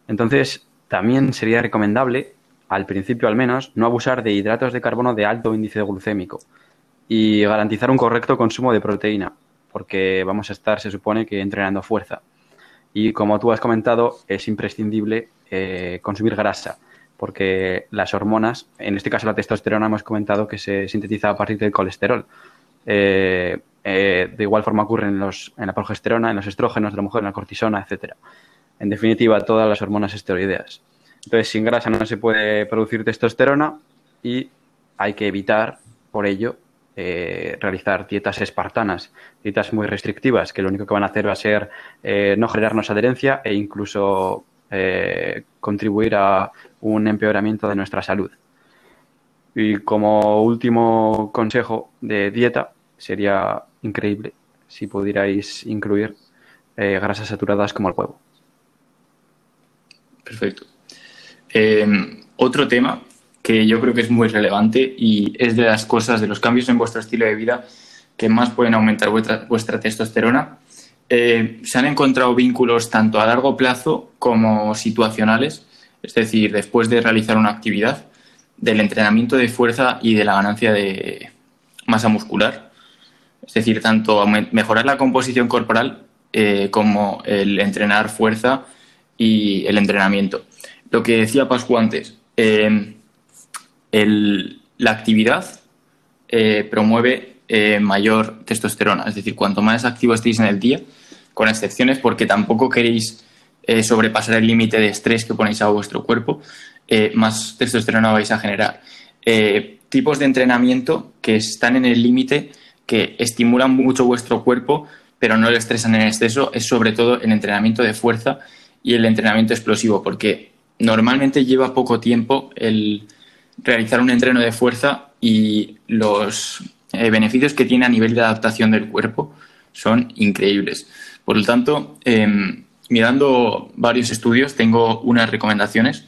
Entonces, también sería recomendable, al principio al menos, no abusar de hidratos de carbono de alto índice glucémico y garantizar un correcto consumo de proteína, porque vamos a estar, se supone, que entrenando fuerza. Y como tú has comentado, es imprescindible eh, consumir grasa, porque las hormonas, en este caso la testosterona, hemos comentado que se sintetiza a partir del colesterol. Eh, eh, de igual forma ocurre en, los, en la progesterona, en los estrógenos de la mujer, en la cortisona, etcétera. En definitiva, todas las hormonas esteroideas. Entonces, sin grasa no se puede producir testosterona y hay que evitar, por ello, eh, realizar dietas espartanas, dietas muy restrictivas, que lo único que van a hacer va a ser eh, no generarnos adherencia e incluso contribuir a un empeoramiento de nuestra salud. Y como último consejo de dieta, sería increíble si pudierais incluir eh, grasas saturadas como el huevo. Perfecto. Em, otro tema que yo creo que es muy relevante y es de las cosas, de los cambios en vuestro estilo de vida que más pueden aumentar vuestra, testosterona. Eh, se han encontrado vínculos tanto a largo plazo como situacionales, es decir, después de realizar una actividad, del entrenamiento de fuerza y de la ganancia de masa muscular. Es decir, tanto mejorar la composición corporal eh, como el entrenar fuerza y el entrenamiento. Lo que decía Pascu antes, eh, la actividad eh, promueve mayor testosterona. Es decir, cuanto más activo estéis en el día, con excepciones porque tampoco queréis sobrepasar el límite de estrés que ponéis a vuestro cuerpo, más testosterona vais a generar. tipos de entrenamiento que están en el límite, que estimulan mucho vuestro cuerpo, pero no lo estresan en exceso, es sobre todo el entrenamiento de fuerza y el entrenamiento explosivo, porque normalmente lleva poco tiempo el realizar un entreno de fuerza y los eh, beneficios que tiene a nivel de adaptación del cuerpo son increíbles. Por lo tanto, em, mirando varios estudios, tengo unas recomendaciones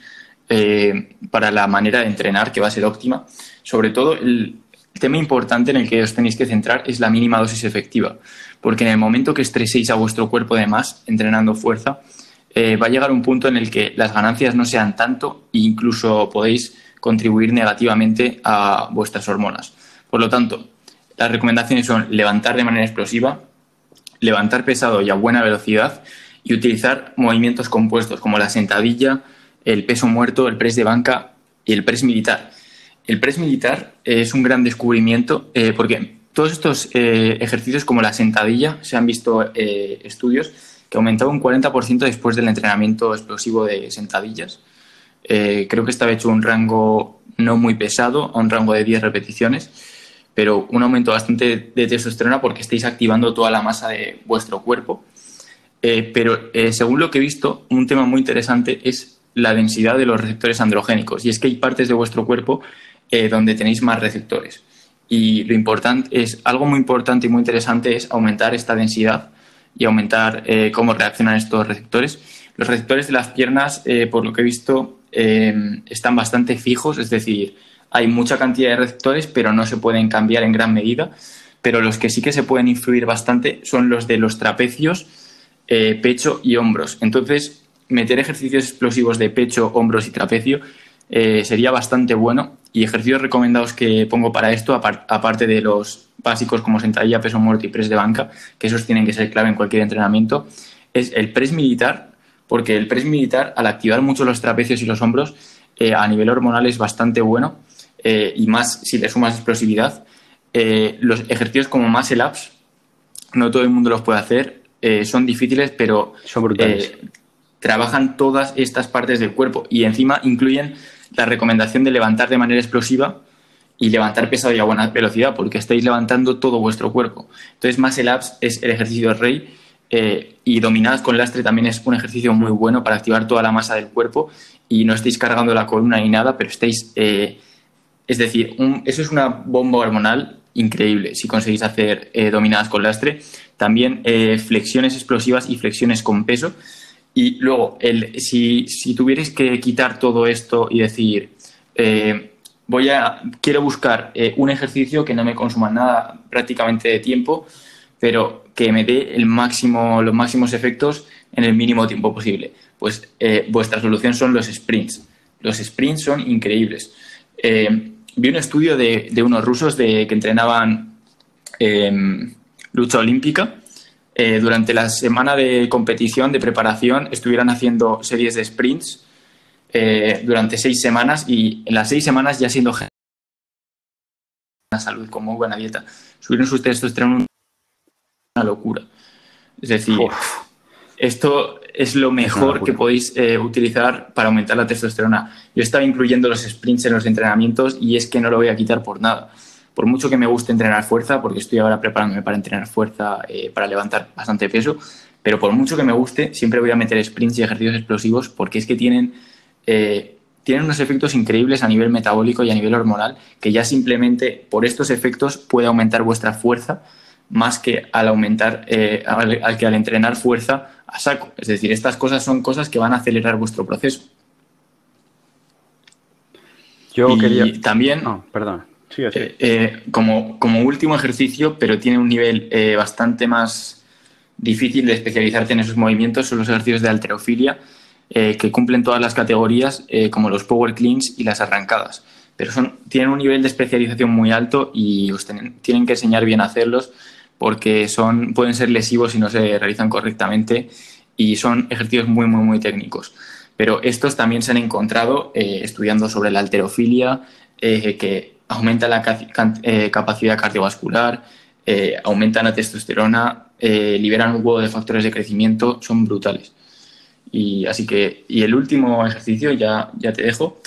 eh, para la manera de entrenar que va a ser óptima. Sobre todo, el tema importante en el que os tenéis que centrar es la mínima dosis efectiva, porque en el momento que estreséis a vuestro cuerpo de más entrenando fuerza, eh, va a llegar un punto en el que las ganancias no sean tanto e incluso podéis contribuir negativamente a vuestras hormonas. Por lo tanto, las recomendaciones son levantar de manera explosiva, levantar pesado y a buena velocidad y utilizar movimientos compuestos como la sentadilla, el peso muerto, el press de banca y el press militar. El press militar es un gran descubrimiento eh, porque todos estos eh, ejercicios como la sentadilla se han visto eh, estudios que aumentaban un 40% después del entrenamiento explosivo de sentadillas. creo que estaba hecho un rango no muy pesado, a un rango de 10 repeticiones, pero un aumento bastante de testosterona porque estáis activando toda la masa de vuestro cuerpo. pero según lo que he visto, un tema muy interesante es la densidad de los receptores androgénicos. Y es que hay partes de vuestro cuerpo eh, donde tenéis más receptores. Y lo importante es, algo muy importante y muy interesante es aumentar esta densidad y aumentar eh, cómo reaccionan estos receptores. Los receptores de las piernas, eh, por lo que he visto, están bastante fijos, es decir, hay mucha cantidad de receptores, pero no se pueden cambiar en gran medida. Pero los que sí que se pueden influir bastante son los de los trapecios, pecho y hombros. Entonces, meter ejercicios explosivos de pecho, hombros y trapecio sería bastante bueno. Y ejercicios recomendados que pongo para esto, aparte de los básicos como sentadilla, peso muerto y press de banca, que esos tienen que ser clave en cualquier entrenamiento, es el press militar, porque el press militar, al activar mucho los trapecios y los hombros, eh, a nivel hormonal es bastante bueno, eh, y más si le sumas explosividad. los ejercicios como muscle ups, no todo el mundo los puede hacer, son difíciles, pero son brutales trabajan todas estas partes del cuerpo y encima incluyen la recomendación de levantar de manera explosiva y levantar pesado y a buena velocidad, porque estáis levantando todo vuestro cuerpo. Entonces, más el abs es el ejercicio rey eh, y dominadas con lastre también es un ejercicio muy bueno para activar toda la masa del cuerpo y no estáis cargando la columna ni nada, pero estáis... Eh, es decir, eso es una bomba hormonal increíble si conseguís hacer eh, dominadas con lastre. También flexiones explosivas y flexiones con peso y luego, el, si, si tuvierais que quitar todo esto y decir, eh, voy a, quiero buscar eh, un ejercicio que no me consuma nada prácticamente de tiempo, pero que me dé el máximo, los máximos efectos en el mínimo tiempo posible. Pues eh, vuestra solución son los sprints. Los sprints son increíbles. vi un estudio de, de unos rusos de, que entrenaban lucha olímpica eh, durante la semana de competición, de preparación, estuvieran haciendo series de sprints eh, durante seis semanas y en las seis semanas ya siendo una salud con muy buena dieta, subieron sus testosterona una locura. Es decir, esto es lo mejor que podéis eh, utilizar para aumentar la testosterona. Yo estaba incluyendo los sprints en los entrenamientos y es que no lo voy a quitar por nada por mucho que me guste entrenar fuerza, porque estoy ahora preparándome para entrenar fuerza, eh, para levantar bastante peso, pero por mucho que me guste, siempre voy a meter sprints y ejercicios explosivos porque es que tienen, eh, tienen unos efectos increíbles a nivel metabólico y a nivel hormonal que ya simplemente por estos efectos puede aumentar vuestra fuerza más que al aumentar, eh, al, que al entrenar fuerza a saco. Es decir, estas cosas son cosas que van a acelerar vuestro proceso. Yo quería. También. perdón. Eh, eh, como, como, último ejercicio, pero tiene un nivel eh, bastante más difícil de especializarte en esos movimientos, son los ejercicios de alterofilia, que cumplen todas las categorías, como los power cleans y las arrancadas. Pero son, tienen un nivel de especialización muy alto y os tienen, que enseñar bien a hacerlos porque son, pueden ser lesivos si no se realizan correctamente y son ejercicios muy, muy, muy técnicos. Pero estos también se han encontrado estudiando sobre la alterofilia, que aumenta la eh, capacidad cardiovascular, eh, aumentan la testosterona, eh, liberan un huevo de factores de crecimiento, son brutales. Y así que, y el último ejercicio, ya, ya te dejo,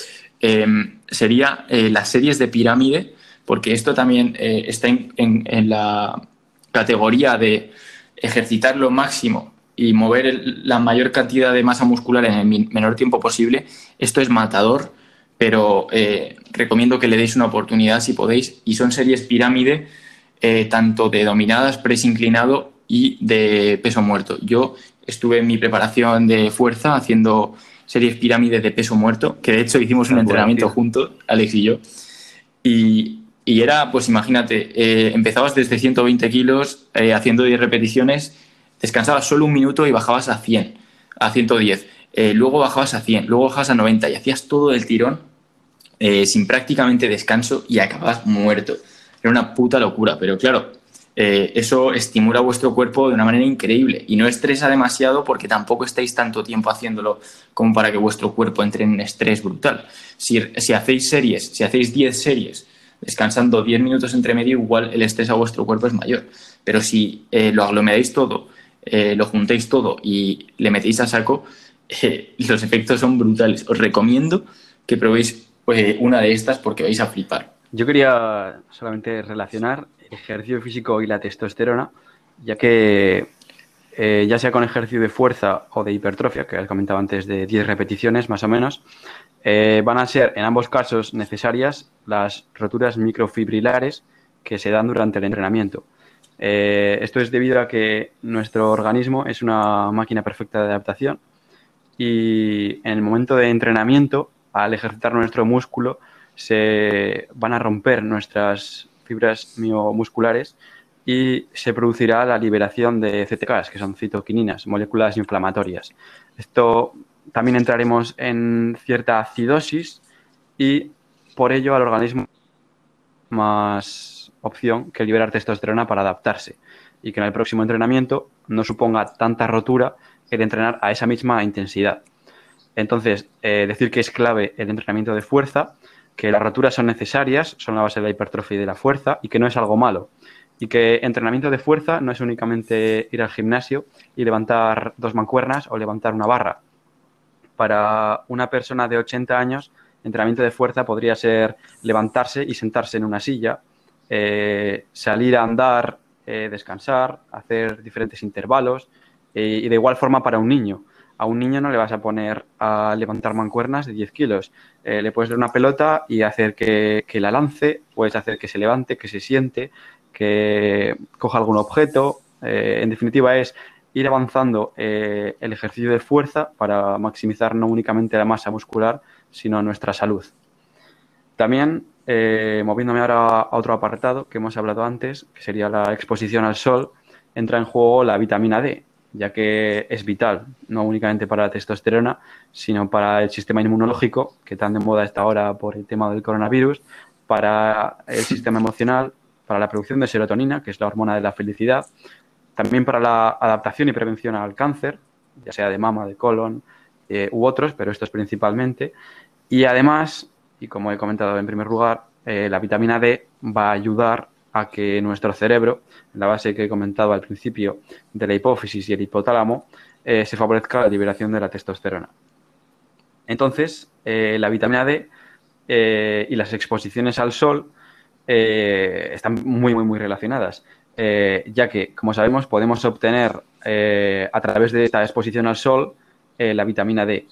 sería eh, las series de pirámide, porque esto también está en, la categoría de ejercitar lo máximo y mover la mayor cantidad de masa muscular en el menor tiempo posible. Esto es matador, pero recomiendo que le deis una oportunidad si podéis. Y son series pirámide, tanto de dominadas, press inclinado y de peso muerto. Yo estuve en mi preparación de fuerza haciendo series pirámides de peso muerto, que de hecho hicimos un entrenamiento juntos, Alex y yo. Y, era, pues imagínate, eh, empezabas desde 120 kilos eh, haciendo 10 repeticiones, descansabas solo un minuto y bajabas a 100, a 110. Eh, luego bajabas a 100, luego bajabas a 90 y hacías todo el tirón sin prácticamente descanso y acababas muerto. Era una puta locura, pero claro, eh, eso estimula vuestro cuerpo de una manera increíble y no estresa demasiado porque tampoco estáis tanto tiempo haciéndolo como para que vuestro cuerpo entre en un estrés brutal. Si, hacéis series, si hacéis 10 series descansando 10 minutos entre medio, igual el estrés a vuestro cuerpo es mayor. Pero si eh, lo aglomeráis todo, eh, lo juntéis todo y le metéis a saco, *laughs* los efectos son brutales. Os recomiendo que probéis una de estas porque vais a flipar. Yo quería solamente relacionar ejercicio físico y la testosterona, ya que eh, ya sea con ejercicio de fuerza o de hipertrofia, que has comentado antes de 10 repeticiones más o menos, eh, van a ser en ambos casos necesarias las roturas microfibrilares que se dan durante el entrenamiento. Eh, esto es debido a que nuestro organismo es una máquina perfecta de adaptación y en el momento de entrenamiento, al ejercitar nuestro músculo, se van a romper nuestras fibras miomusculares y se producirá la liberación de CTKs, que son citoquininas, moléculas inflamatorias. Esto también entraremos en cierta acidosis y por ello al organismo más opción que liberar testosterona para adaptarse y que en el próximo entrenamiento no suponga tanta rotura el entrenar a esa misma intensidad. Entonces, eh, decir que es clave el entrenamiento de fuerza que las roturas son necesarias, son la base de la hipertrofia y de la fuerza y que no es algo malo. Y que entrenamiento de fuerza no es únicamente ir al gimnasio y levantar dos mancuernas o levantar una barra. Para una persona de 80 años, entrenamiento de fuerza podría ser levantarse y sentarse en una silla, eh, salir a andar, eh, descansar, hacer diferentes intervalos y de igual forma para un niño a un niño no le vas a poner a levantar mancuernas de 10 kilos. Eh, le puedes dar una pelota y hacer que, la lance, puedes hacer que se levante, que se siente, que coja algún objeto. Eh, en definitiva, es ir avanzando eh, el ejercicio de fuerza para maximizar no únicamente la masa muscular, sino nuestra salud. También, moviéndome ahora a otro apartado que hemos hablado antes, que sería la exposición al sol, entra en juego la vitamina D, ya que es vital, no únicamente para la testosterona, sino para el sistema inmunológico, que tan de moda está ahora por el tema del coronavirus, para el sistema emocional, para la producción de serotonina, que es la hormona de la felicidad, también para la adaptación y prevención al cáncer, ya sea de mama, de colon eh, u otros, pero estos principalmente. Y además, y como he comentado en primer lugar, eh, la vitamina D va a ayudar a que nuestro cerebro, la base que he comentado al principio de la hipófisis y el hipotálamo, eh, se favorezca la liberación de la testosterona. Entonces, eh, la vitamina D eh, y las exposiciones al sol están muy, muy, muy relacionadas, ya que, como sabemos, podemos obtener a través de esta exposición al sol la vitamina D,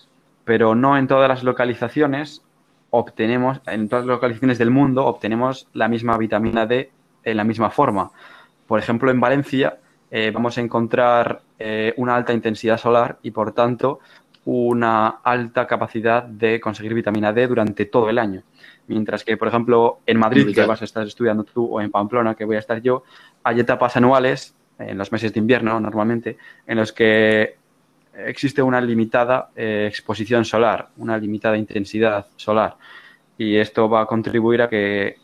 pero no en todas las localizaciones obtenemos, en todas las localizaciones del mundo, obtenemos la misma vitamina D en la misma forma. Por ejemplo, en Valencia eh, vamos a encontrar eh, una alta intensidad solar y, por tanto, una alta capacidad de conseguir vitamina D durante todo el año. Mientras que, por ejemplo, en Madrid, que vas a estar estudiando tú, o en Pamplona, que voy a estar yo, hay etapas anuales, en los meses de invierno normalmente, en los que existe una limitada eh, exposición solar, una limitada intensidad solar. Y esto va a contribuir a que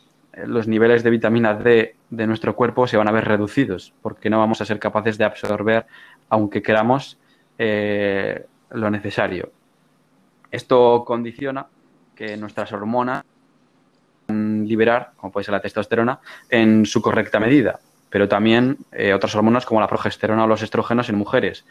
los niveles de vitamina D de nuestro cuerpo se van a ver reducidos, porque no vamos a ser capaces de absorber, aunque queramos, eh, lo necesario. Esto condiciona que nuestras hormonas liberar, como puede ser la testosterona, en su correcta medida, pero también eh, otras hormonas como la progesterona o los estrógenos en mujeres.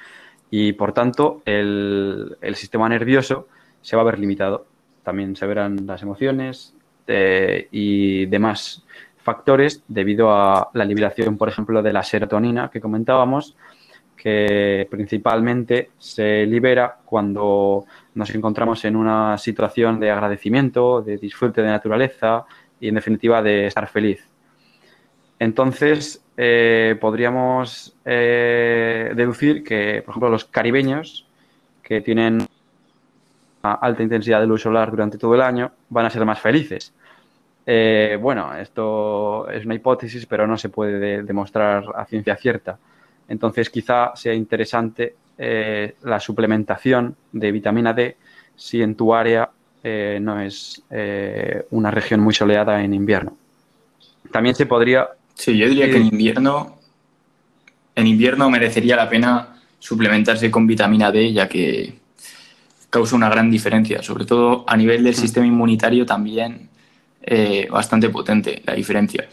Y por tanto, el sistema nervioso se va a ver limitado. También se verán las emociones, eh, y demás factores debido a la liberación, por ejemplo, de la serotonina que comentábamos, que principalmente se libera cuando nos encontramos en una situación de agradecimiento, de disfrute de naturaleza y, en definitiva, de estar feliz. Entonces, eh, podríamos eh, deducir que, por ejemplo, los caribeños que tienen alta intensidad de luz solar durante todo el año van a ser más felices. Eh, bueno, esto es una hipótesis, pero no se puede demostrar a ciencia cierta. Entonces, quizá sea interesante la suplementación de vitamina D si en tu área no es una región muy soleada en invierno. También se podría Sí, yo diría que en invierno, en invierno merecería la pena suplementarse con vitamina D, ya que causa una gran diferencia, sobre todo a nivel del mm. sistema inmunitario también eh, bastante potente la diferencia.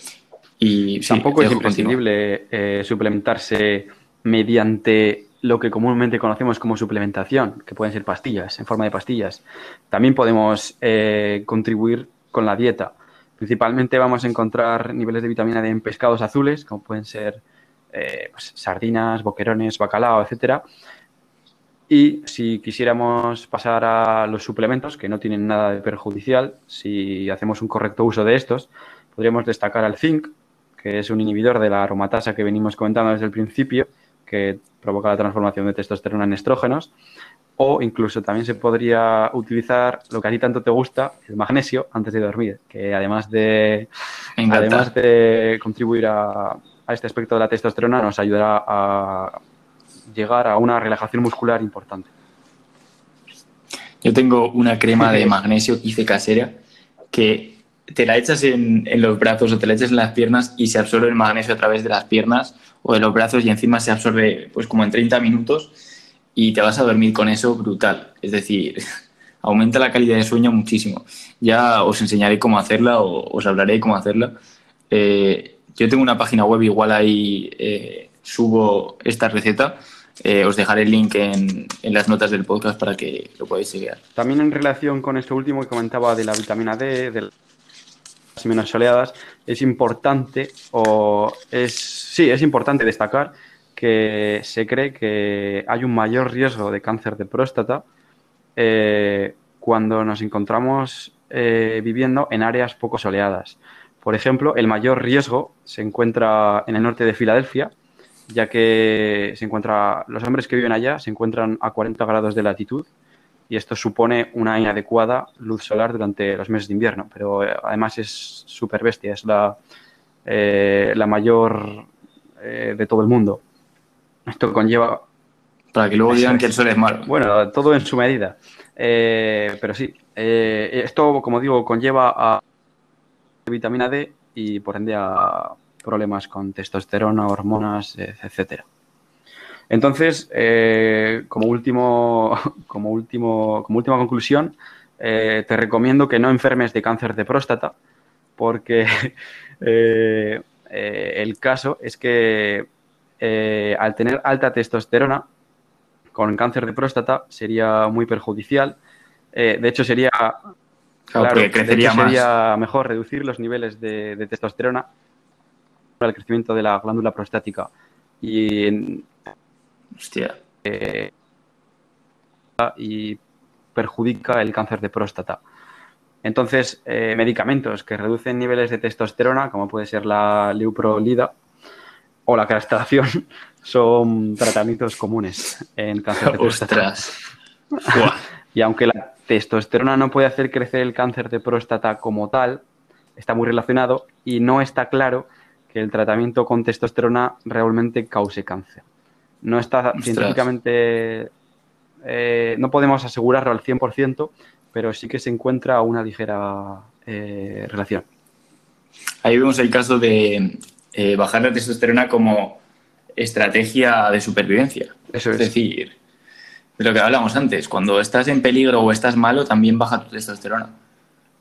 Y tampoco es imprescindible eh, suplementarse mediante lo que comúnmente conocemos como suplementación, que pueden ser pastillas, en forma de pastillas. También podemos eh, contribuir con la dieta. Principalmente vamos a encontrar niveles de vitamina D en pescados azules, como pueden ser eh, pues, sardinas, boquerones, bacalao, etcétera. Y si quisiéramos pasar a los suplementos, que no tienen nada de perjudicial, si hacemos un correcto uso de estos, podríamos destacar al zinc, que es un inhibidor de la aromatasa que venimos comentando desde el principio, que provoca la transformación de testosterona en estrógenos. O incluso también se podría utilizar lo que a ti tanto te gusta, el magnesio, antes de dormir, que además de, además de contribuir a, este aspecto de la testosterona, nos ayudará a llegar a una relajación muscular importante. Yo tengo una crema de *laughs* magnesio que hice casera que te la echas en, en, los brazos o te la echas en las piernas y se absorbe el magnesio a través de las piernas o de los brazos y encima se absorbe pues como en 30 minutos y te vas a dormir con eso brutal. Es decir, *laughs* aumenta la calidad de sueño muchísimo. Ya os enseñaré cómo hacerla o os hablaré cómo hacerla. Eh, yo tengo una página web, igual ahí eh, subo esta receta. Eh, os dejaré el link en, las notas del podcast para que lo podáis seguir. También en relación con esto último que comentaba de la vitamina D, de las menos soleadas, es importante o es sí, es importante destacar que se cree que hay un mayor riesgo de cáncer de próstata eh, cuando nos encontramos eh, viviendo en áreas poco soleadas. Por ejemplo, el mayor riesgo se encuentra en el norte de Filadelfia, ya que se encuentra, los hombres que viven allá se encuentran a 40 grados de latitud y esto supone una inadecuada luz solar durante los meses de invierno. Pero eh, además es súper bestia, es la, la mayor de todo el mundo. Esto conlleva... Para que luego digan que el sol es malo. Bueno, todo en su medida. Eh, pero sí, eh, esto, como digo, conlleva a vitamina D y por ende a problemas con testosterona, hormonas, etcétera. Entonces, eh, como, último, *laughs* como, último, como última conclusión, te recomiendo que no enfermes de cáncer de próstata, porque *laughs* el caso es que eh, al tener alta testosterona con cáncer de próstata sería muy perjudicial. Eh, de hecho, sería, claro, sería mejor reducir los niveles de, testosterona el crecimiento de la glándula prostática. Y, eh, y perjudica el cáncer de próstata. Entonces, medicamentos que reducen niveles de testosterona, como puede ser la leuprolida, o la castración *laughs* son tratamientos comunes en cáncer de próstata. *laughs* y aunque la testosterona no puede hacer crecer el cáncer de próstata como tal, está muy relacionado y no está claro que el tratamiento con testosterona realmente cause cáncer. No está científicamente, eh, no podemos asegurarlo al 100%, pero sí que se encuentra una ligera eh, relación. Ahí vemos el caso de eh, bajar la testosterona como estrategia de supervivencia. Eso es. decir, de lo que hablamos antes, cuando estás en peligro o estás malo, también baja tu testosterona.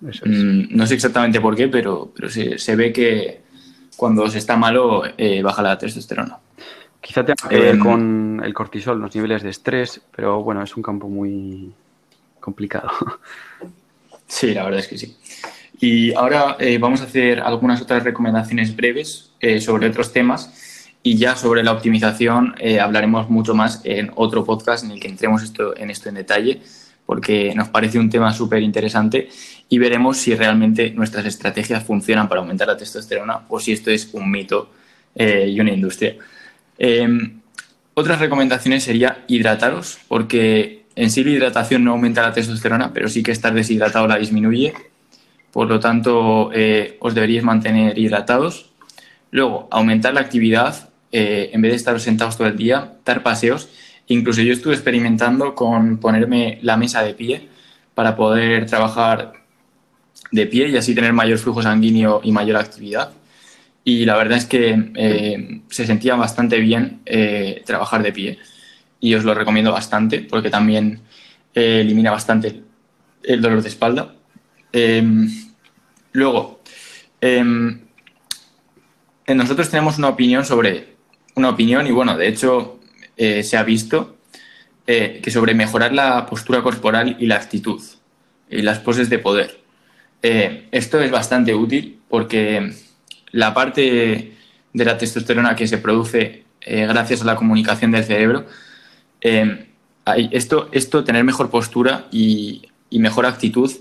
Eso es. Mm, no sé exactamente por qué, pero, pero se ve que cuando se está malo eh, baja la testosterona. Quizá tenga que ver em, con el cortisol, los niveles de estrés, pero bueno, es un campo muy complicado. *laughs* Sí, la verdad es que sí. Y ahora eh, vamos a hacer algunas otras recomendaciones breves eh, sobre otros temas y ya sobre la optimización eh, hablaremos mucho más en otro podcast en el que entremos esto, en esto en detalle porque nos parece un tema súper interesante y veremos si realmente nuestras estrategias funcionan para aumentar la testosterona o si esto es un mito y una industria. Em, otras recomendaciones sería hidrataros, porque en sí la hidratación no aumenta la testosterona, pero sí que estar deshidratado la disminuye por lo tanto, eh, os deberíais mantener hidratados. Luego, aumentar la actividad, eh, en vez de estar sentados todo el día, dar paseos. Incluso yo estuve experimentando con ponerme la mesa de pie para poder trabajar de pie y así tener mayor flujo sanguíneo y mayor actividad. Y la verdad es que eh, se sentía bastante bien trabajar de pie. Y os lo recomiendo bastante porque también elimina bastante el dolor de espalda. Em, luego, em, nosotros tenemos una opinión sobre, una opinión y bueno, de hecho eh, se ha visto eh, que sobre mejorar la postura corporal y la actitud y las poses de poder. Eh, esto es bastante útil porque la parte de la testosterona que se produce gracias a la comunicación del cerebro, em, esto, esto, tener mejor postura y, mejor actitud,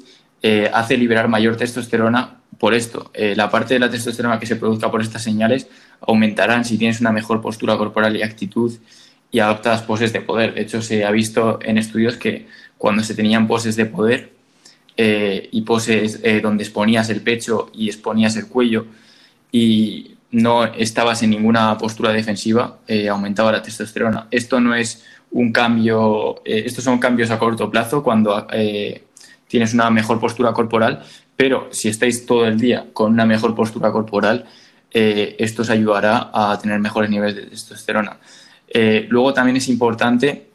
eh, hace liberar mayor testosterona por esto. Eh, la parte de la testosterona que se produzca por estas señales aumentarán si tienes una mejor postura corporal y actitud y adoptas poses de poder. De hecho, se ha visto en estudios que cuando se tenían poses de poder eh, y poses donde exponías el pecho y exponías el cuello y no estabas en ninguna postura defensiva, aumentaba la testosterona. Esto no es un cambio, estos son cambios a corto plazo cuando tienes una mejor postura corporal, pero si estáis todo el día con una mejor postura corporal, eh, esto os ayudará a tener mejores niveles de testosterona. Eh, luego también es importante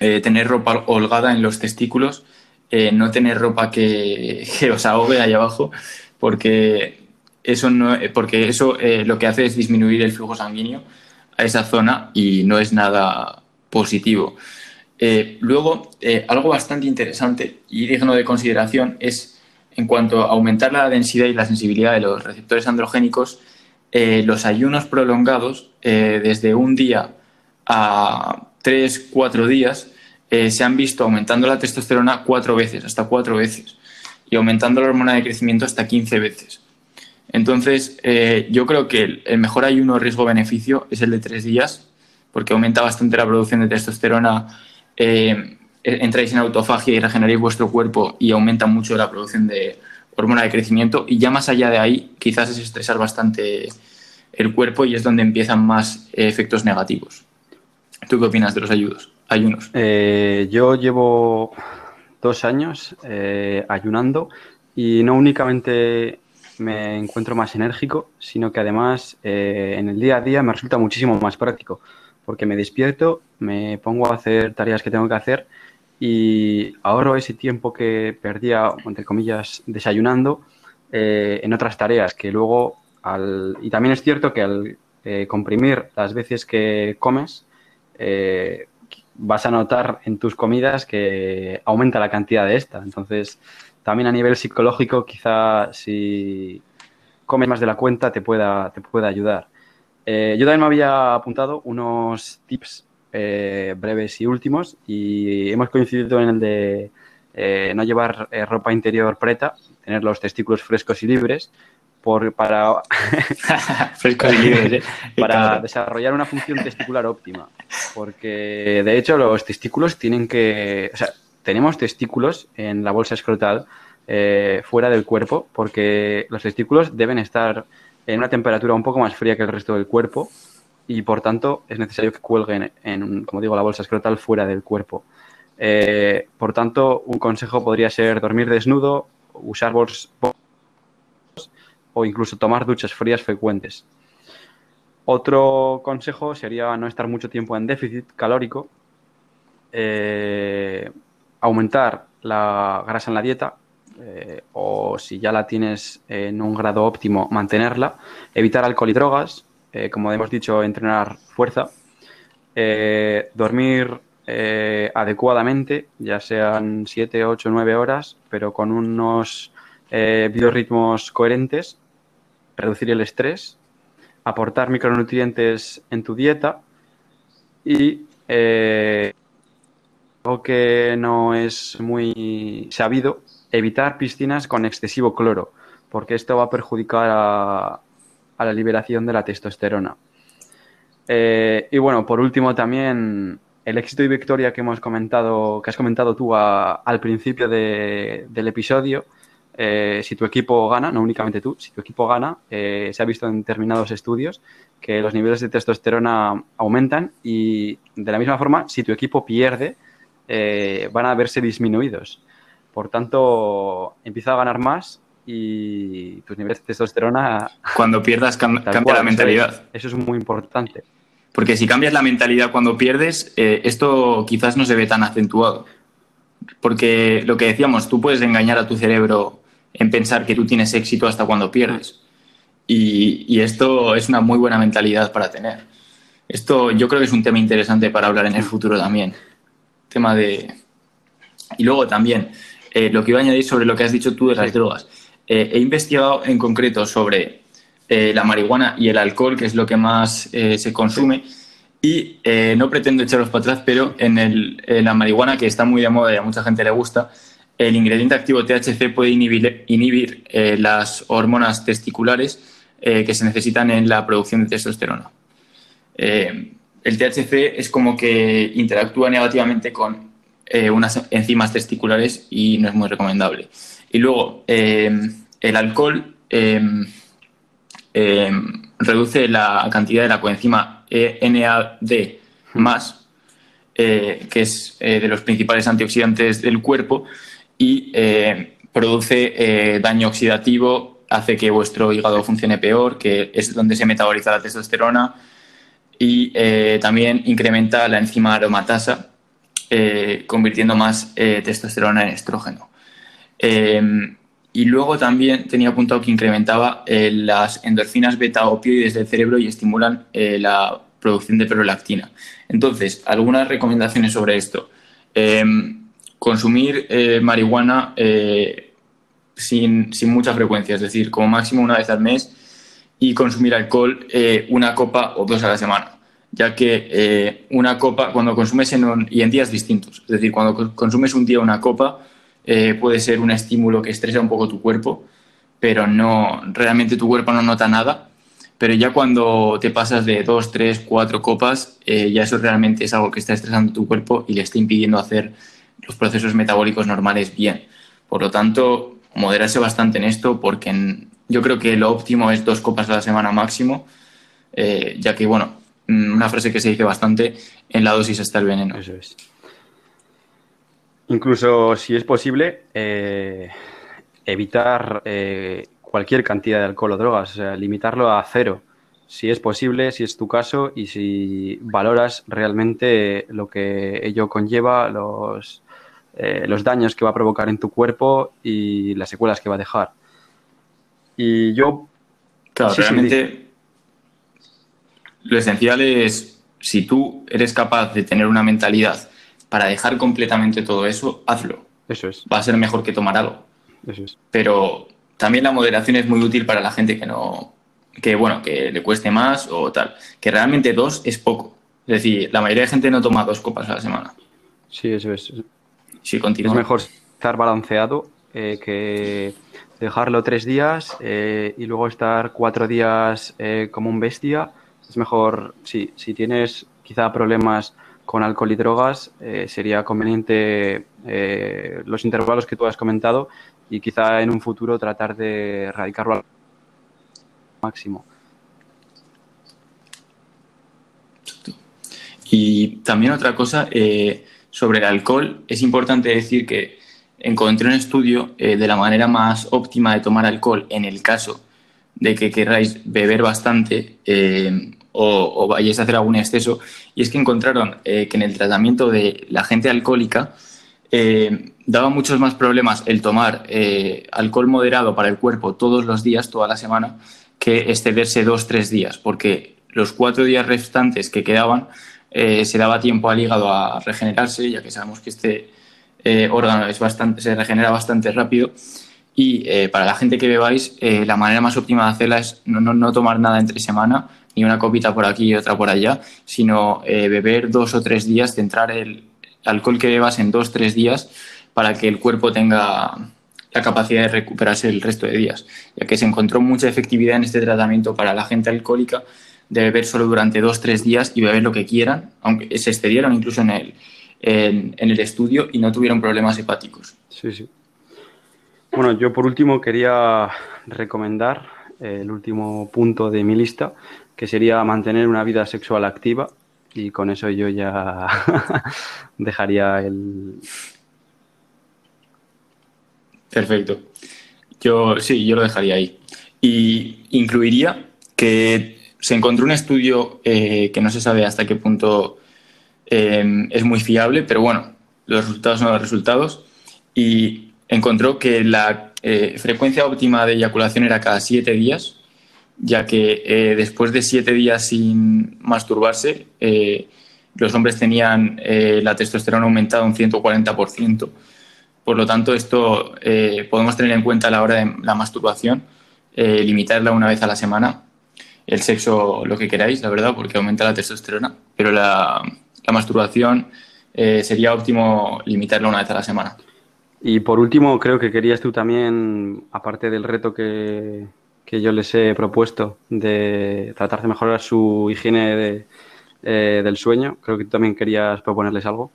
eh, tener ropa holgada en los testículos, no tener ropa que, os ahogue ahí abajo, porque eso, no, porque eso lo que hace es disminuir el flujo sanguíneo a esa zona y no es nada positivo. Eh, luego, eh, algo bastante interesante y digno de consideración es, en cuanto a aumentar la densidad y la sensibilidad de los receptores androgénicos, eh, los ayunos prolongados, desde un día a tres, cuatro días, se han visto aumentando la testosterona cuatro veces, hasta cuatro veces, y aumentando la hormona de crecimiento hasta 15 veces. Entonces, yo creo que el mejor ayuno riesgo-beneficio es el de tres días, porque aumenta bastante la producción de testosterona eh, entráis en autofagia y regeneráis vuestro cuerpo y aumenta mucho la producción de hormona de crecimiento. Y ya más allá de ahí, quizás es estresar bastante el cuerpo y es donde empiezan más efectos negativos. ¿Tú qué opinas de los ayudos, ayunos? Eh, yo llevo dos años eh, ayunando y no únicamente me encuentro más enérgico, sino que además en el día a día me resulta muchísimo más práctico porque me despierto, me pongo a hacer tareas que tengo que hacer y ahorro ese tiempo que perdía, entre comillas, desayunando eh, en otras tareas que luego, al, y también es cierto que al eh, comprimir las veces que comes, eh, vas a notar en tus comidas que aumenta la cantidad de esta. Entonces, también a nivel psicológico, quizá si comes más de la cuenta te pueda, te ayudar. Eh, yo también me había apuntado unos tips eh, breves y últimos y hemos coincidido en el de eh, no llevar ropa interior preta, tener los testículos frescos y libres por, para, *laughs* *laughs* para desarrollar una función testicular óptima. Porque de hecho los testículos tienen que... O sea, tenemos testículos en la bolsa escrotal fuera del cuerpo porque los testículos deben estar en una temperatura un poco más fría que el resto del cuerpo y por tanto es necesario que cuelguen en, como digo, la bolsa escrotal fuera del cuerpo. Eh, por tanto, un consejo podría ser dormir desnudo, usar bolsos o incluso tomar duchas frías frecuentes. Otro consejo sería no estar mucho tiempo en déficit calórico, eh, aumentar la grasa en la dieta, eh, o si ya la tienes en un grado óptimo, mantenerla, evitar alcohol y drogas, eh, como hemos dicho, entrenar fuerza, dormir adecuadamente, ya sean 7, 8, 9 horas, pero con unos biorritmos coherentes, reducir el estrés, aportar micronutrientes en tu dieta y eh, algo que no es muy sabido, evitar piscinas con excesivo cloro, porque esto va a perjudicar a, la liberación de la testosterona. Eh, y bueno, por último también el éxito y victoria que hemos comentado, que has comentado tú al principio del episodio, eh, si tu equipo gana, no únicamente tú, si tu equipo gana, eh, se ha visto en determinados estudios que los niveles de testosterona aumentan y de la misma forma, si tu equipo pierde, eh, van a verse disminuidos. Por tanto, empieza a ganar más y tus niveles de testosterona... Cuando pierdas cambia la mentalidad. Eso es, muy importante. Porque si cambias la mentalidad cuando pierdes, esto quizás no se ve tan acentuado. Porque lo que decíamos, tú puedes engañar a tu cerebro en pensar que tú tienes éxito hasta cuando pierdes. Y, esto es una muy buena mentalidad para tener. Esto yo creo que es un tema interesante para hablar en el futuro también. Tema de... Y luego también, eh, lo que iba a añadir sobre lo que has dicho tú de las drogas. Eh, he investigado en concreto sobre eh, la marihuana y el alcohol, que es lo que más se consume. Y no pretendo echaros para atrás, pero en, el, en, la marihuana, que está muy de moda y a mucha gente le gusta, el ingrediente activo THC puede inhibir, eh, las hormonas testiculares eh, que se necesitan en la producción de testosterona. Eh, el THC es como que interactúa negativamente con unas enzimas testiculares y no es muy recomendable. Y luego, el alcohol reduce la cantidad de la coenzima NAD+, que es de los principales antioxidantes del cuerpo, y eh, produce eh, daño oxidativo, hace que vuestro hígado funcione peor, que es donde se metaboliza la testosterona y eh, también incrementa la enzima aromatasa, convirtiendo más testosterona en estrógeno. y luego también tenía apuntado que incrementaba las endorfinas beta-opioides del cerebro y estimulan la producción de prolactina. Entonces, algunas recomendaciones sobre esto consumir eh, marihuana eh, sin, mucha frecuencia, es decir, como máximo una vez al mes y consumir alcohol eh, una copa o dos a la semana, ya que una copa, cuando consumes en y en días distintos, es decir, cuando consumes un día una copa, puede ser un estímulo que estresa un poco tu cuerpo, pero no, realmente tu cuerpo no nota nada. Pero ya cuando te pasas de dos, tres, cuatro copas, ya eso realmente es algo que está estresando tu cuerpo y le está impidiendo hacer los procesos metabólicos normales bien. Por lo tanto, moderarse bastante en esto porque yo creo que lo óptimo es dos copas a la semana máximo, eh, ya que, bueno, mm, una frase que se dice bastante, en la dosis está el veneno. Eso es. Incluso, si es posible, eh, evitar eh, cualquier cantidad de alcohol o drogas, o sea, limitarlo a cero, si es posible, si es tu caso y si valoras realmente lo que ello conlleva, los, eh, los daños que va a provocar en tu cuerpo y las secuelas que va a dejar. Y yo... Claro, realmente lo esencial es, si tú eres capaz de tener una mentalidad para dejar completamente todo eso, hazlo. Eso es. Va a ser mejor que tomar algo. Eso es. Pero también la moderación es muy útil para la gente que no, que bueno, que le cueste más o tal. Que realmente dos es poco. Es decir, la mayoría de gente no toma dos copas a la semana. Sí, eso es. Es mejor estar balanceado eh, que dejarlo tres días eh, y luego estar cuatro días eh, como un bestia. Es mejor, sí, si tienes quizá problemas con alcohol y drogas, sería conveniente los intervalos que tú has comentado y quizá en un futuro tratar de erradicarlo al máximo. Y también otra cosa, sobre el alcohol, es importante decir que encontré un estudio eh, de la manera más óptima de tomar alcohol en el caso de que queráis beber bastante eh, o, vayáis a hacer algún exceso, y es que encontraron eh, que en el tratamiento de la gente alcohólica daba muchos más problemas el tomar alcohol moderado para el cuerpo todos los días, toda la semana, que excederse dos, tres días, porque los cuatro días restantes que quedaban eh, se daba tiempo al hígado a regenerarse, ya que sabemos que este eh, órgano es bastante, se regenera bastante rápido. Y eh, para la gente que bebáis, la manera más óptima de hacerla es no, no, tomar nada entre semana, ni una copita por aquí y otra por allá, sino beber dos o tres días, centrar el alcohol que bebas en dos o tres días para que el cuerpo tenga la capacidad de recuperarse el resto de días, ya que se encontró mucha efectividad en este tratamiento para la gente alcohólica de beber solo durante dos o tres días y beber lo que quieran, aunque se excedieron incluso en el, en el estudio y no tuvieron problemas hepáticos. Sí, sí. Bueno, yo por último quería recomendar eh, el último punto de mi lista, que sería mantener una vida sexual activa y con eso yo ya *laughs* dejaría el... Perfecto. Yo sí, yo lo dejaría ahí. Y incluiría que se encontró un estudio eh, que no se sabe hasta qué punto eh, es muy fiable, pero bueno, los resultados son los resultados. Y encontró que la eh, frecuencia óptima de eyaculación era cada siete días, ya que después de siete días sin masturbarse, los hombres tenían la testosterona aumentada un 140%. Por lo tanto, esto podemos tener en cuenta a la hora de la masturbación, limitarla una vez a la semana. El sexo, lo que queráis, la verdad, porque aumenta la testosterona, pero la, la masturbación sería óptimo limitarla una vez a la semana. Y por último, creo que querías tú también, aparte del reto que, yo les he propuesto de tratar de mejorar su higiene eh, del sueño, creo que tú también querías proponerles algo.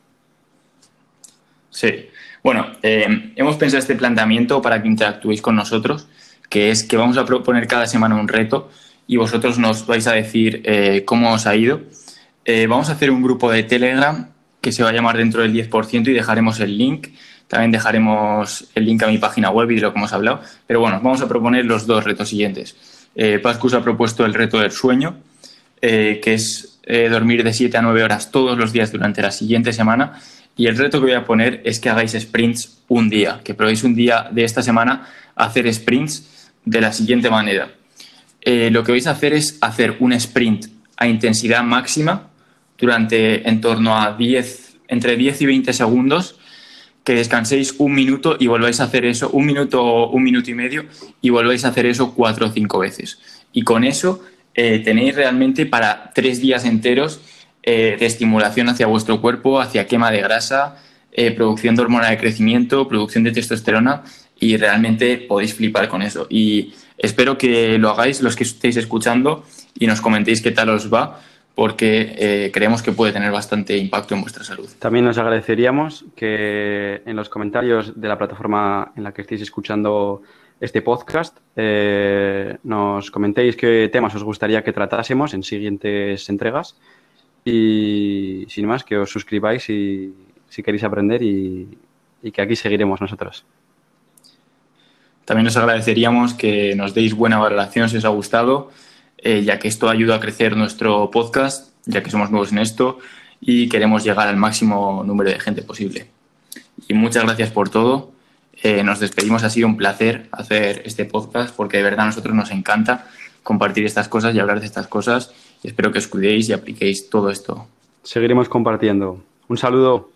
Sí, bueno, eh, hemos pensado este planteamiento para que interactuéis con nosotros, que es que vamos a proponer cada semana un reto y vosotros nos vais a decir eh, cómo os ha ido. vamos a hacer un grupo de Telegram que se va a llamar dentro del 10% y dejaremos el link también dejaremos el link a mi página web y de lo que hemos hablado. Pero bueno, vamos a proponer los dos retos siguientes. Eh, Pascus ha propuesto el reto del sueño, eh, que es eh, dormir de 7 a 9 horas todos los días durante la siguiente semana. Y el reto que voy a poner es que hagáis sprints un día, que probéis un día de esta semana hacer sprints de la siguiente manera. Lo que vais a hacer es hacer un sprint a intensidad máxima durante en torno a 10, entre 10 y 20 segundos que descanséis un minuto y volváis a hacer eso, un minuto, un minuto y medio, y volváis a hacer eso cuatro o cinco veces. Y con eso eh, tenéis realmente para tres días enteros eh, de estimulación hacia vuestro cuerpo, hacia quema de grasa, eh, producción de hormona de crecimiento, producción de testosterona, y realmente podéis flipar con eso. Y espero que lo hagáis los que estéis escuchando y nos comentéis qué tal os va porque eh, creemos que puede tener bastante impacto en vuestra salud. También nos agradeceríamos que en los comentarios de la plataforma en la que estéis escuchando este podcast eh, nos comentéis qué temas os gustaría que tratásemos en siguientes entregas y sin más que os suscribáis si, si queréis aprender y, y que aquí seguiremos nosotros. También nos agradeceríamos que nos deis buena valoración si os ha gustado eh, ya que esto ayuda a crecer nuestro podcast, ya que somos nuevos en esto y queremos llegar al máximo número de gente posible. Y muchas gracias por todo. Eh, nos despedimos, ha sido un placer hacer este podcast porque de verdad a nosotros nos encanta compartir estas cosas y hablar de estas cosas. Espero que os cuidéis y apliquéis todo esto. Seguiremos compartiendo. Un saludo.